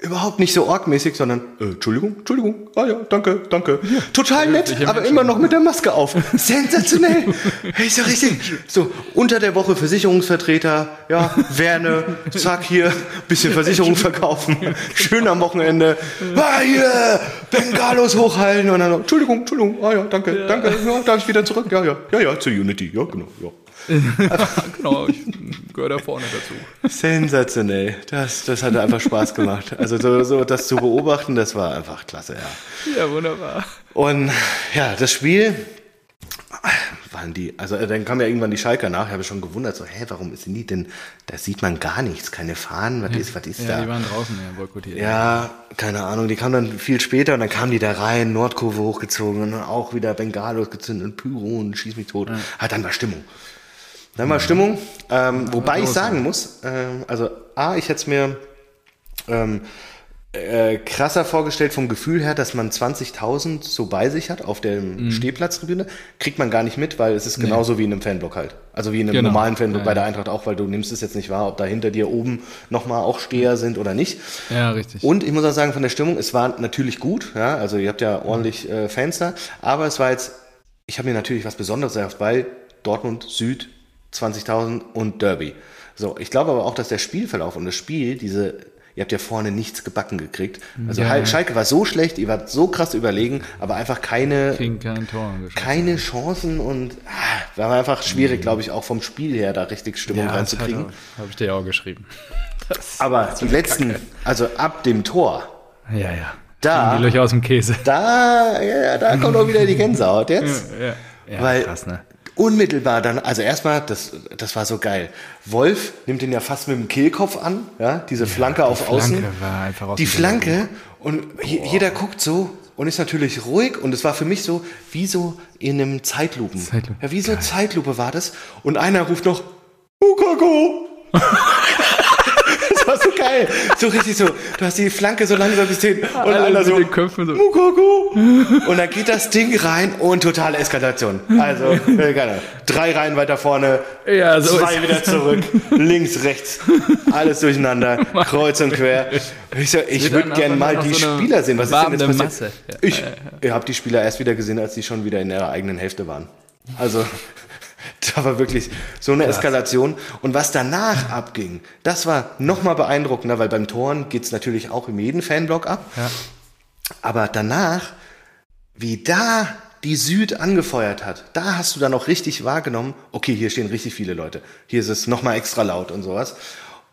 überhaupt nicht so Ork-mäßig, sondern äh, Entschuldigung, Entschuldigung, ah ja, danke, danke. Total nett, aber immer noch mit der Maske auf. Sensationell. Hey, ist ja richtig. So, unter der Woche Versicherungsvertreter, ja, Werne, zack, hier, bisschen Versicherung verkaufen, schön am Wochenende, ah, hier, Bengalos hochhalten und dann, Entschuldigung, Entschuldigung, ah ja, danke, danke, ja, darf ich wieder zurück? Ja, ja, ja, ja, zur Unity, ja, genau, ja. genau, ich gehöre da vorne dazu. Sensationell. Das, das hat einfach Spaß gemacht. Also so, so das zu beobachten, das war einfach klasse, ja. Ja, wunderbar. Und ja, das Spiel waren die, also äh, dann kam ja irgendwann die Schalker nach, ich habe schon gewundert, so, hä, warum sind die denn, da sieht man gar nichts, keine Fahnen, was ist, was ist Ja, da? die waren draußen ja boykottiert. Ja, keine Ahnung, die kamen dann viel später und dann kamen die da rein, Nordkurve hochgezogen und dann auch wieder Bengalos gezündet und Pyro und schieß mich tot. Hat dann war Stimmung. Dann war Stimmung, ähm, wobei ich sagen muss, ähm, also A, ich hätte es mir ähm, äh, krasser vorgestellt vom Gefühl her, dass man 20.000 so bei sich hat auf der Mhm. Stehplatztribüne. Kriegt man gar nicht mit, weil es ist genauso wie in einem Fanblock halt. Also wie in einem Genau. normalen Fanblock Ja, bei der. Eintracht auch, weil du nimmst es jetzt nicht wahr, ob da hinter dir oben nochmal auch Steher sind oder nicht. Ja, richtig. Und ich muss auch sagen, von der Stimmung, es war natürlich gut, ja, also ihr habt ja ordentlich äh, Fans da, aber es war jetzt, ich habe mir natürlich was Besonderes erhofft, weil Dortmund, Süd, 20.000 und Derby. So, ich glaube aber auch, dass der Spielverlauf und das Spiel, diese, ihr habt ja vorne nichts gebacken gekriegt. Also Ja, Hal- ja. Schalke war so schlecht, ihr wart so krass überlegen, aber einfach keine, keine Chancen und ah, war einfach schwierig, glaube ich, auch vom Spiel her da richtig Stimmung ja, reinzukriegen. Habe ich dir ja auch geschrieben. Aber die letzten, also ab dem Tor, Ja, ja. Da- Die Löcher aus dem Käse. da, ja, da kommt auch wieder die Gänsehaut jetzt. Ja, ja Weil krass, ne? Unmittelbar dann, also erstmal, das, das war so geil. Wolf nimmt ihn ja fast mit dem Kehlkopf an, ja, diese Flanke auf Flanke Außen. war einfach aus Die Flanke und je, jeder guckt so und ist natürlich ruhig und es war für mich so wie so in einem Zeitlupen. Zeitlupe. Ja, wie so Zeitlupe war das und einer ruft noch Bukako. geil. So richtig so, du hast die Flanke so langsam gesehen und Alle mit so den Köpfen so. Und dann geht das Ding rein und totale Eskalation. Also, äh. Drei Reihen weiter vorne, Ja, so zwei wieder zurück, links, rechts, alles durcheinander, kreuz und quer. Ich, so, ich würde gerne mal die so Spieler sehen. Was ist denn jetzt passiert? Masse. Ja. Ich, ich habe die Spieler erst wieder gesehen, als die schon wieder in ihrer eigenen Hälfte waren. Also, da war wirklich so eine Eskalation. Und was danach abging, das war nochmal beeindruckender, weil beim Toren geht's natürlich auch in jedem Fanblock ab. Ja. Aber danach, wie da die Süd angefeuert hat, da hast du dann auch richtig wahrgenommen, okay, hier stehen richtig viele Leute. Hier ist es nochmal extra laut und sowas.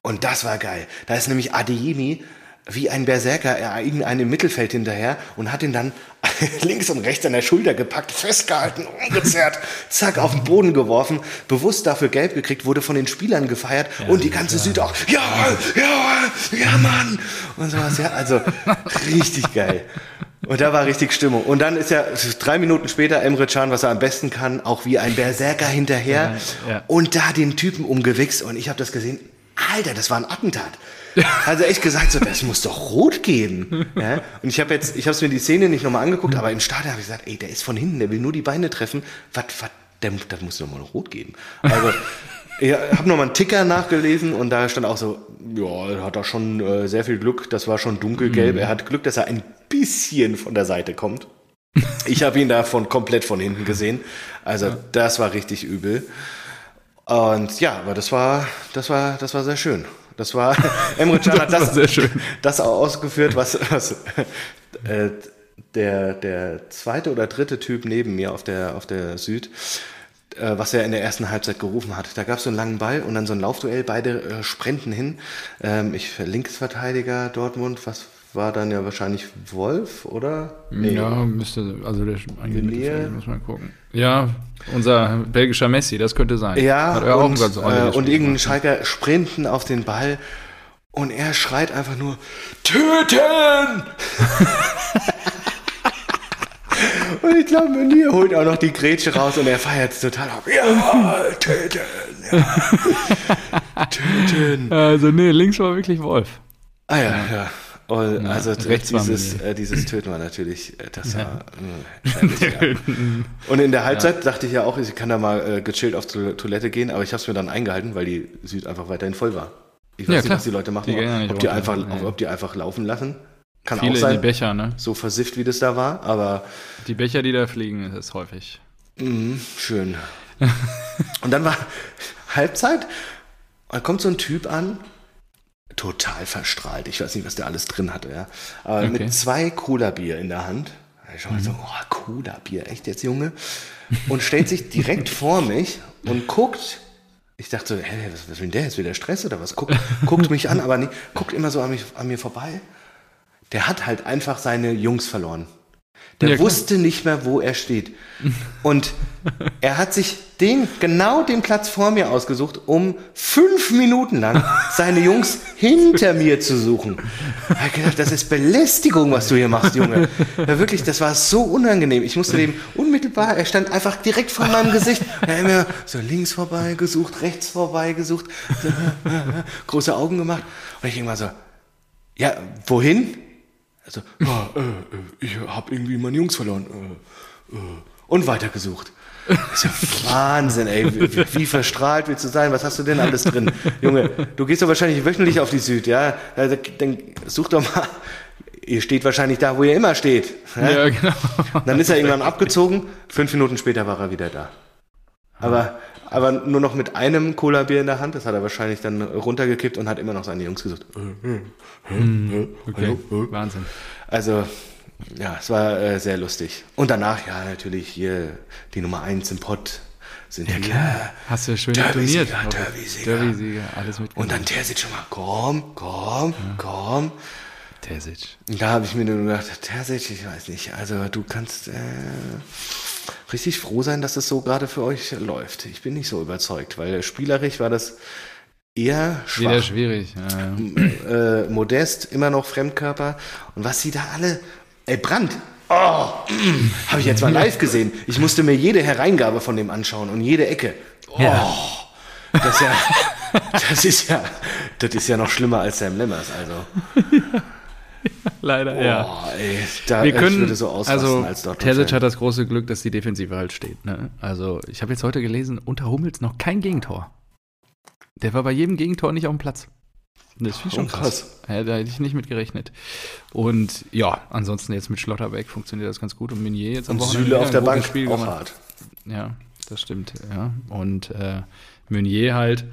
Und das war geil. Da ist nämlich Adeyemi wie ein Berserker er irgendeinen im Mittelfeld hinterher und hat ihn dann links und rechts an der Schulter gepackt, festgehalten, umgezerrt, zack, auf den Boden geworfen, bewusst dafür gelb gekriegt, wurde von den Spielern gefeiert und die ganze Süd auch, ja, ja, ja, Mann! Und sowas, ja, also richtig geil. Und da war richtig Stimmung. Und dann ist ja drei Minuten später Emre Can, was er am besten kann, auch wie ein Berserker hinterher Ja, ja. und da den Typen umgewichst. Und ich habe das gesehen, Alter, das war ein Attentat. Also echt gesagt, so, das muss doch rot geben. Ja? Und ich habe jetzt, ich habe mir die Szene nicht nochmal angeguckt, aber im Stadion habe ich gesagt, ey, der ist von hinten, der will nur die Beine treffen. Was, was, der, das muss doch mal rot geben. Also ich habe nochmal einen Ticker nachgelesen und da stand auch so, ja, er hat da schon äh, sehr viel Glück, das war schon dunkelgelb. Er hat Glück, dass er ein bisschen von der Seite kommt. Ich habe ihn davon komplett von hinten gesehen. Also das war richtig übel. Und ja, aber das war, das war, das war sehr schön. Das war, Emre Can hat Das das, war sehr schön. das auch ausgeführt, was, was äh, der, der zweite oder dritte Typ neben mir auf der, auf der Süd, äh, was er in der ersten Halbzeit gerufen hat. Da gab es so einen langen Ball und dann so ein Laufduell, beide äh, sprinten hin. Ähm, ich Linksverteidiger Dortmund, was war dann ja wahrscheinlich Wolf, oder? Nee. Ja, müsste, also der. Mittelfeld, muss man gucken. Ja, unser belgischer Messi, das könnte sein. Ja, Hat er auch und, ein ganz äh, und irgendein gemacht. Schalker sprinten auf den Ball und er schreit einfach nur, töten! und ich glaube, Meunier holt auch noch die Grätsche raus und er feiert es total ab. Ja, töten! Ja. töten! Also nee, links war wirklich Wolf. Ah ja, ja. Und Ja, also war dieses, äh, dieses Töten war natürlich, äh, das war äh, schrecklich, ja. Und in der Halbzeit dachte ich ja auch, ich kann da mal äh, gechillt auf die Toilette gehen, aber ich habe es mir dann eingehalten, weil die Süd einfach weiterhin voll war. Ich weiß Ja, nicht, was die Leute machen, Die ja ob, die einfach, Ja. ob die einfach laufen lassen. Kann Viele auch in die sein, Becher, ne? so versifft wie das da war, aber Die Becher, die da fliegen, ist häufig. Mhm, schön. Und dann war Halbzeit. Da kommt so ein Typ an, total verstrahlt. Ich weiß nicht, was der alles drin hatte, ja. Aber Okay. mit zwei Cola-Bier in der Hand. Ich schaue so, oh, Cola-Bier, echt jetzt, Junge? Und stellt sich direkt vor mich und guckt. Ich dachte so, hä, was, was will der jetzt wieder Stress oder was? Guckt, guckt mich an, aber nie, guckt immer so an, mich, an mir vorbei. Der hat halt einfach seine Jungs verloren. Der Ja, wusste nicht mehr, wo er steht. Und er hat sich den, genau den Platz vor mir ausgesucht, um fünf Minuten lang seine Jungs hinter mir zu suchen. Ich habe gedacht, das ist Belästigung, was du hier machst, Junge. Ja, wirklich, das war so unangenehm. Ich musste dem unmittelbar, er stand einfach direkt vor meinem Gesicht. Er hat mir so links vorbei gesucht, rechts vorbei gesucht, große Augen gemacht. Und ich irgendwann so, ja, wohin? Also, ja, äh, äh, ich habe irgendwie meine Jungs verloren. Äh, äh, und weitergesucht. Das ist ja Wahnsinn, ey. Wie, wie verstrahlt willst du sein? Was hast du denn alles drin? Junge, du gehst doch wahrscheinlich wöchentlich auf die Süd, ja? Also, Dann such doch mal. Ihr steht wahrscheinlich da, wo ihr immer steht. Ja? Ja, genau. Dann ist er irgendwann abgezogen. Fünf Minuten später war er wieder da. Aber, aber nur noch mit einem Cola-Bier in der Hand. Das hat er wahrscheinlich dann runtergekippt und hat immer noch seine Jungs gesucht. Okay. Wahnsinn. Also, ja, es war äh, sehr lustig. Und danach, ja, natürlich hier die Nummer eins im Pott sind ja, Hast du schön Derby-Sieger, detoniert. Derby-Sieger. Derby-Sieger, alles mit. Und dann Terzic schon mal, komm, komm, komm. Terzic. Da habe ich mir nur gedacht, Terzic, ich weiß nicht, also du kannst äh, richtig froh sein, dass es so gerade für euch läuft. Ich bin nicht so überzeugt, weil spielerisch war das eher Wieder schwach. schwierig. Ja, äh, Modest, immer noch Fremdkörper. Und was sie da alle. Ey, Brand! Oh, habe ich jetzt mal live gesehen. Ich musste mir jede Hereingabe von dem anschauen und jede Ecke. Oh, Ja. das, ist ja, das ist ja, das ist ja noch schlimmer als Sam Lemmers. Also, Leider, ja. oh, ey, da, Wir ich können, würde so ausrasten also als Terzic hat das große Glück, dass die Defensive halt steht. Ne? Also ich habe jetzt heute gelesen, unter Hummels noch kein Gegentor. Der war bei jedem Gegentor nicht auf dem Platz. Das finde ich schon Oh, krass. Ja, da hätte ich nicht mit gerechnet. Und ja, ansonsten jetzt mit Schlotterbeck funktioniert das ganz gut. Und Meunier jetzt am Und Wochenende Süle auf der Bank, Spiel auch gemacht. hart. Ja, das stimmt. Ja. Und äh, Meunier halt.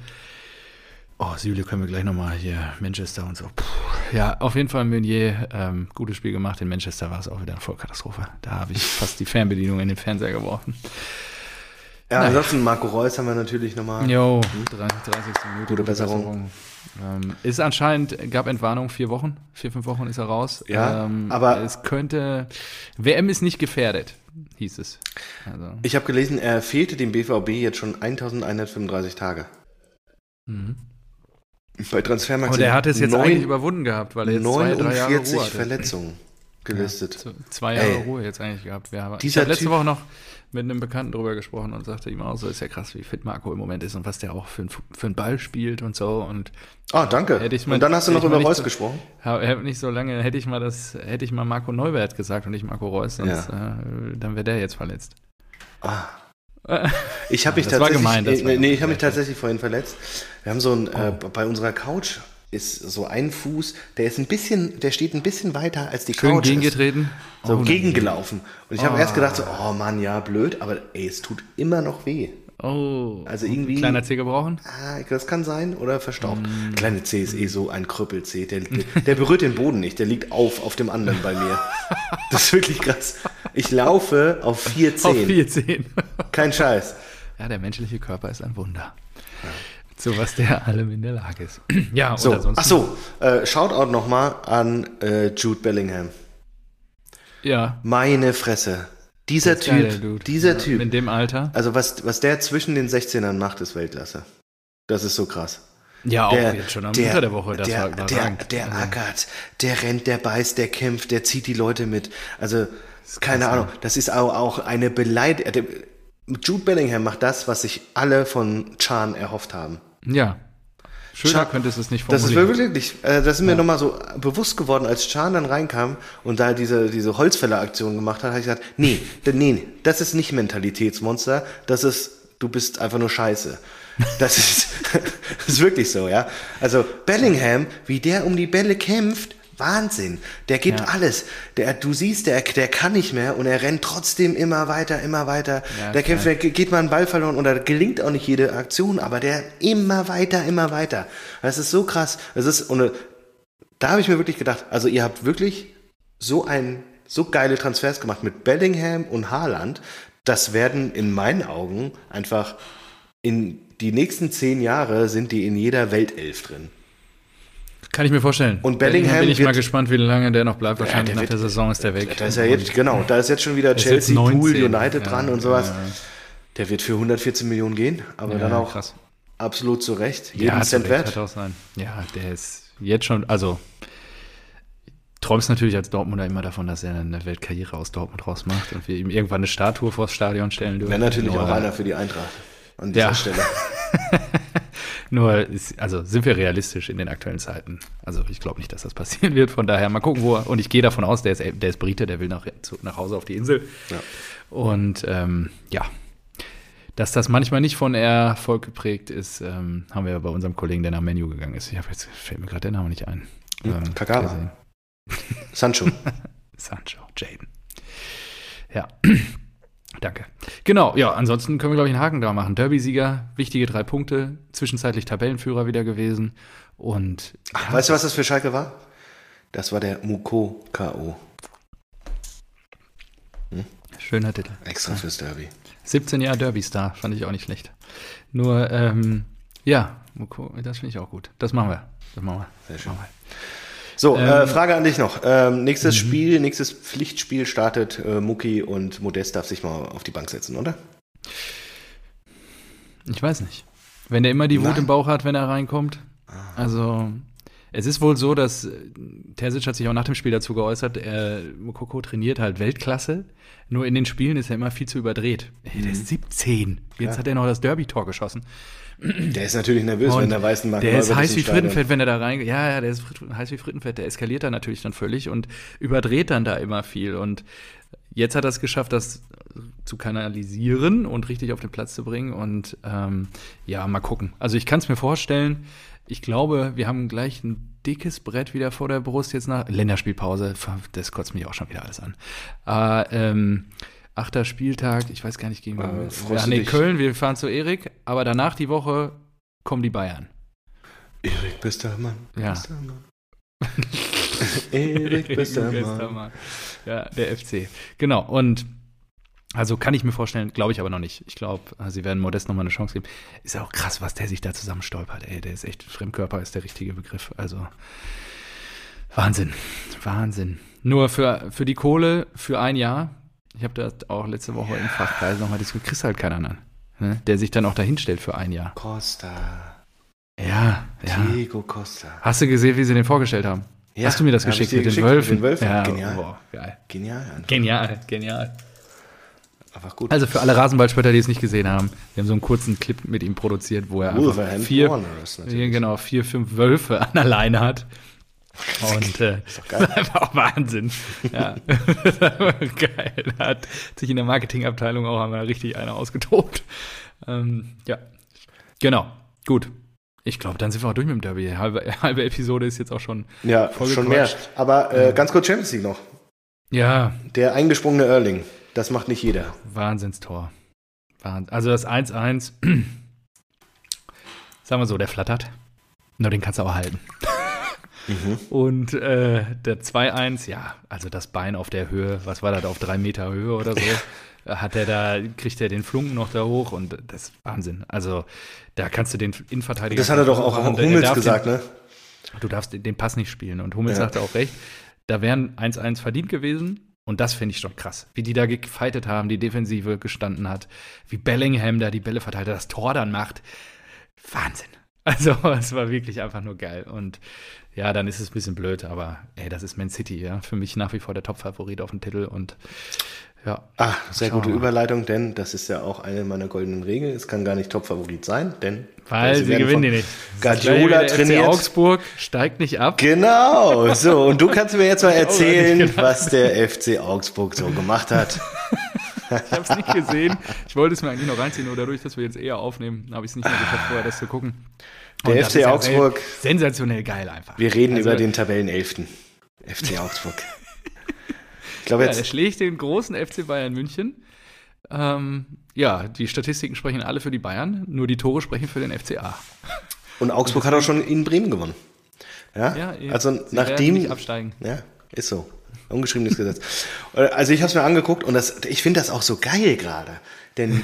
Oh, Süle können wir gleich nochmal hier. Manchester und so. Puh. Ja, auf jeden Fall Meunier. Ähm, gutes Spiel gemacht. In Manchester war es auch wieder eine Vollkatastrophe. Da habe ich fast die Fernbedienung in den Fernseher geworfen. Ja, ansonsten Marco Reus haben wir natürlich nochmal. Jo, 30, 30. Minute. Gute Besserung. Ähm, ist anscheinend, gab Entwarnung, vier Wochen, vier, fünf Wochen ist er raus. Ja, ähm, aber- es könnte, WM ist nicht gefährdet, hieß es. Also, Ich habe gelesen, er fehlte dem BVB jetzt schon 1135 Tage. mhm. Bei Transfermarkt Und er hat es jetzt neun- eigentlich überwunden gehabt, weil er jetzt zwei, drei Jahre 49 Ruhe hatte. Verletzungen gelistet. So, zwei Jahre Ey. Ruhe jetzt eigentlich gehabt. Wir haben, ich habe letzte Typ- Woche noch mit einem Bekannten drüber gesprochen und sagte ihm auch so, ist ja krass, wie fit Marco im Moment ist und was der auch für, für einen Ball spielt und so. Und Ah, danke. Hätte ich mal- Und dann hast du noch über Reus so- gesprochen. hab, nicht so lange, hätte ich mal das, hätte ich mal Marco Neubert gesagt und nicht Marco Reus, sonst äh, dann wäre der jetzt verletzt. Ah. Ich habe mich war tatsächlich, gemein, nee, nee, gemein. ich habe mich tatsächlich vorhin verletzt. Wir haben so ein, äh, Oh. bei unserer Couch ist so ein Fuß, der ist ein bisschen, der steht ein bisschen weiter als die Schön Couch ist. gegengetreten. So oh, gegengelaufen. Und ich habe Oh. erst gedacht so, oh Mann, ja, blöd, aber ey, es tut immer noch weh. Oh. Also irgendwie- Kleiner Zeh gebrochen? Ah, das kann sein oder verstaucht. Mm. Kleine C ist eh so ein Krüppel-C. Der, der, der berührt den Boden nicht, der liegt auf, auf dem anderen bei mir. Das ist wirklich krass. Ich laufe auf vier Auf Zehen. vier Zehen. Kein Scheiß. Ja, der menschliche Körper ist ein Wunder. Zu was der allem in der Lage ist. ja, So, und ansonsten. ach so, äh, Shoutout nochmal an äh, Jude Bellingham. Ja. Meine Fresse. Dieser geil, Typ, der Dude. dieser Typ. In dem Alter. Also was, was der zwischen den 16ern macht, ist Weltklasse. Das ist so krass. Ja, auch Der, jetzt schon am der, der Woche. Das der, war der, der Also, ackert, der rennt, der beißt, der kämpft, der zieht die Leute mit. Also, keine Ahnung, das ist auch, auch eine Beleidigung. Jude Bellingham macht das, was sich alle von Chan erhofft haben. Ja. Schöner könntest du es nicht Das ist formulieren. wirklich, äh, das ist mir nochmal so bewusst geworden, als Chan dann reinkam und da diese, diese Holzfäller-Aktion gemacht hat, habe ich gesagt, nee, nee, das ist nicht Mentalitätsmonster, das ist, du bist einfach nur scheiße. Das ist, das ist wirklich so, ja. Also Bellingham, wie der um die Bälle kämpft, Wahnsinn. Der gibt Ja. alles. Der, du siehst, der, der kann nicht mehr und er rennt trotzdem immer weiter, immer weiter. Ja, der kämpft, der geht mal einen Ball verloren und da gelingt auch nicht jede Aktion, aber der immer weiter, immer weiter. Das ist so krass. Das ist, und äh, da habe ich mir wirklich gedacht, also ihr habt wirklich so ein, so geile Transfers gemacht mit Bellingham und Haaland. Das werden in meinen Augen einfach in die nächsten zehn Jahre sind die in jeder Weltelf drin. Kann ich mir vorstellen. Und Bellingham bin ich mal gespannt, wie lange der noch bleibt. Wahrscheinlich der nach wird- der Saison ist der weg. Da ist ja jetzt, genau, da ist jetzt schon wieder Chelsea, Pool, 19, United ja, dran und sowas. ja. Der wird für 114 Millionen gehen, aber Ja, dann auch krass. absolut zu Recht. Jeden Ja, Cent wert. Auch sein. Ja, der ist jetzt schon, also träumst natürlich als Dortmunder immer davon, dass er eine Weltkarriere aus Dortmund rausmacht und wir ihm irgendwann eine Statue vors Stadion stellen dürfen. Wäre natürlich auch einer für die Eintracht an dieser Ja. Stelle. Nur, ist, also sind wir realistisch in den aktuellen Zeiten. Also ich glaube nicht, dass das passieren wird. Von daher mal gucken, wo er. Und ich gehe davon aus, der ist, der ist Brite, der will nach, nach Hause auf die Insel. Ja. Und ähm, ja, dass das manchmal nicht von Erfolg geprägt ist, ähm, haben wir bei unserem Kollegen, der nach Menu gegangen ist. Ich habe jetzt fällt mir gerade der Name nicht ein. Ähm, Kagawa. Sancho. Sancho, Jaden. Ja, danke. Genau, ja, ansonsten können wir, glaube ich, einen Haken da machen. Derby-Sieger, wichtige drei Punkte, zwischenzeitlich Tabellenführer wieder gewesen. Und Ach, weißt du, was das für Schalke war? Das war der Muko K.O. schöner Titel. Extra fürs Derby. 17 Jahre Derby-Star, fand ich auch nicht schlecht. Nur, ähm, ja, Moko, das finde ich auch gut. Das machen wir. Das machen wir. Sehr schön. machen wir. So, äh, Ähm, Frage an dich noch. Ähm, nächstes Mhm. Spiel, nächstes Pflichtspiel startet äh, Muki und Modest darf sich mal auf die Bank setzen, oder? Ich weiß nicht. Wenn der immer die Wut Nein. Ah. im Bauch hat, wenn er reinkommt. Also, es ist wohl so, dass äh, Terzic hat sich auch nach dem Spiel dazu geäußert, er, Mokoko trainiert halt Weltklasse, nur in den Spielen ist er immer viel zu überdreht. Ey, der ist 17. Jetzt Ja. hat er noch das Derby-Tor geschossen. Der ist natürlich nervös, Und wenn der weiß, Der ist heiß wie Frittenfett, wenn er da reingeht. Ja, ja, der ist heiß wie Frittenfett. Der eskaliert dann natürlich dann völlig und überdreht dann da immer viel. Und jetzt hat er es geschafft, das zu kanalisieren und richtig auf den Platz zu bringen. Und ähm, ja, mal gucken. Also ich kann es mir vorstellen. Ich glaube, wir haben gleich ein dickes Brett wieder vor der Brust jetzt nach Länderspielpause. Das kotzt mich auch schon wieder alles an. Äh, ähm, achter Spieltag, ich weiß gar nicht gegen Äh, wen. wir- freust ja, nee? Köln, wir fahren zu Erik, aber danach die Woche kommen die Bayern. Erik, bester Mann. Ja. Erik, bester Mann. Mann. Ja, der FC. Genau. Und also kann ich mir vorstellen, glaube ich aber noch nicht. Ich glaube, sie werden Modest nochmal eine Chance geben. Ist ja auch krass, was der sich da zusammenstolpert. Ey, der ist echt, Fremdkörper ist der richtige Begriff. Also Wahnsinn. Wahnsinn. Nur für, für die Kohle für ein Jahr, ich habe das auch letzte Woche im Fachkreis nochmal diskutiert, kriegst halt keinen anderen. Ne? Der sich dann auch dahin stellt für ein Jahr. Costa. Ja, ja. Diego Costa. Hast du gesehen, wie sie den vorgestellt haben? Ja, Hast du mir das geschickt mit den geschickt, Wölfen? mit den Wölfen. Ja, Genial. Boah, geil. Genial. einfach. Genial, genial. Einfach gut. Also für alle Rasenballspötter, die es nicht gesehen haben, wir haben so einen kurzen Clip mit ihm produziert, wo er einfach vier, natürlich. vier, genau, vier, fünf Wölfe an der Leine hat. Und äh, doch das geil. ist einfach auch Wahnsinn. Ja. Das ist einfach geil. Da hat sich in der Marketingabteilung auch einmal richtig einer ausgetobt. Ähm, ja, genau. Gut. Ich glaube, dann sind wir auch durch mit dem Derby. Halbe, halbe Episode ist jetzt auch schon. ja, schon mehr. Aber äh, ganz kurz Champions League noch. Ja, Der eingesprungene Erling. Das macht nicht jeder. Wahnsinnstor. Wahnsinn. Also das 1-1, sagen wir so, der flattert. Nur den kannst du auch halten. Mhm. Und äh, der 2-1, ja, also das Bein auf der Höhe, was war das, auf drei Meter Höhe oder so, hat er da, kriegt er den Flunken noch da hoch und das ist Wahnsinn. Also da kannst du den Innenverteidiger. Das hat er doch auch machen. Er Hummels gesagt, den, ne? Du darfst den Pass nicht spielen. Und Hummels Ja. sagte auch recht, da wären 1-1 verdient gewesen. Und das finde ich schon krass. Wie die da gefightet haben, die Defensive gestanden hat, wie Bellingham da die Bälle verteilt hat, das Tor dann macht. Wahnsinn. Also, es war wirklich einfach nur geil. Und ja, dann ist es ein bisschen blöd, aber ey, das ist Man City, ja. Für mich nach wie vor der Top-Favorit auf den Titel und ja. Ah, sehr gute. Überleitung, denn das ist ja auch eine meiner goldenen Regeln. Es kann gar nicht Top-Favorit sein, denn Weil sie werden gewinnen die nicht. Guardiola der FC trainiert. Augsburg steigt nicht ab. Genau, so, und du kannst mir jetzt mal erzählen, gedacht. was der FC Augsburg so gemacht hat. Ich habe es nicht gesehen. Ich wollte es mir eigentlich noch reinziehen, nur dadurch, dass wir jetzt eher aufnehmen, habe ich es nicht mehr geschafft, vorher das zu gucken. Der FC ja Augsburg- sel- Sensationell geil einfach. Wir reden Also, über den Tabellenelften. FC Augsburg. Ich glaube Ja, der jetzt, schlägt den großen FC Bayern München. Ähm, ja, die Statistiken sprechen alle für die Bayern, nur die Tore sprechen für den FCA. und Augsburg hat auch schon in Bremen gewonnen. Ja, Ja, also nachdem, absteigen. ja, ist so. Ungeschriebenes Gesetz. Äh, Also ich habe es mir angeguckt und das, ich finde das auch so geil gerade. Denn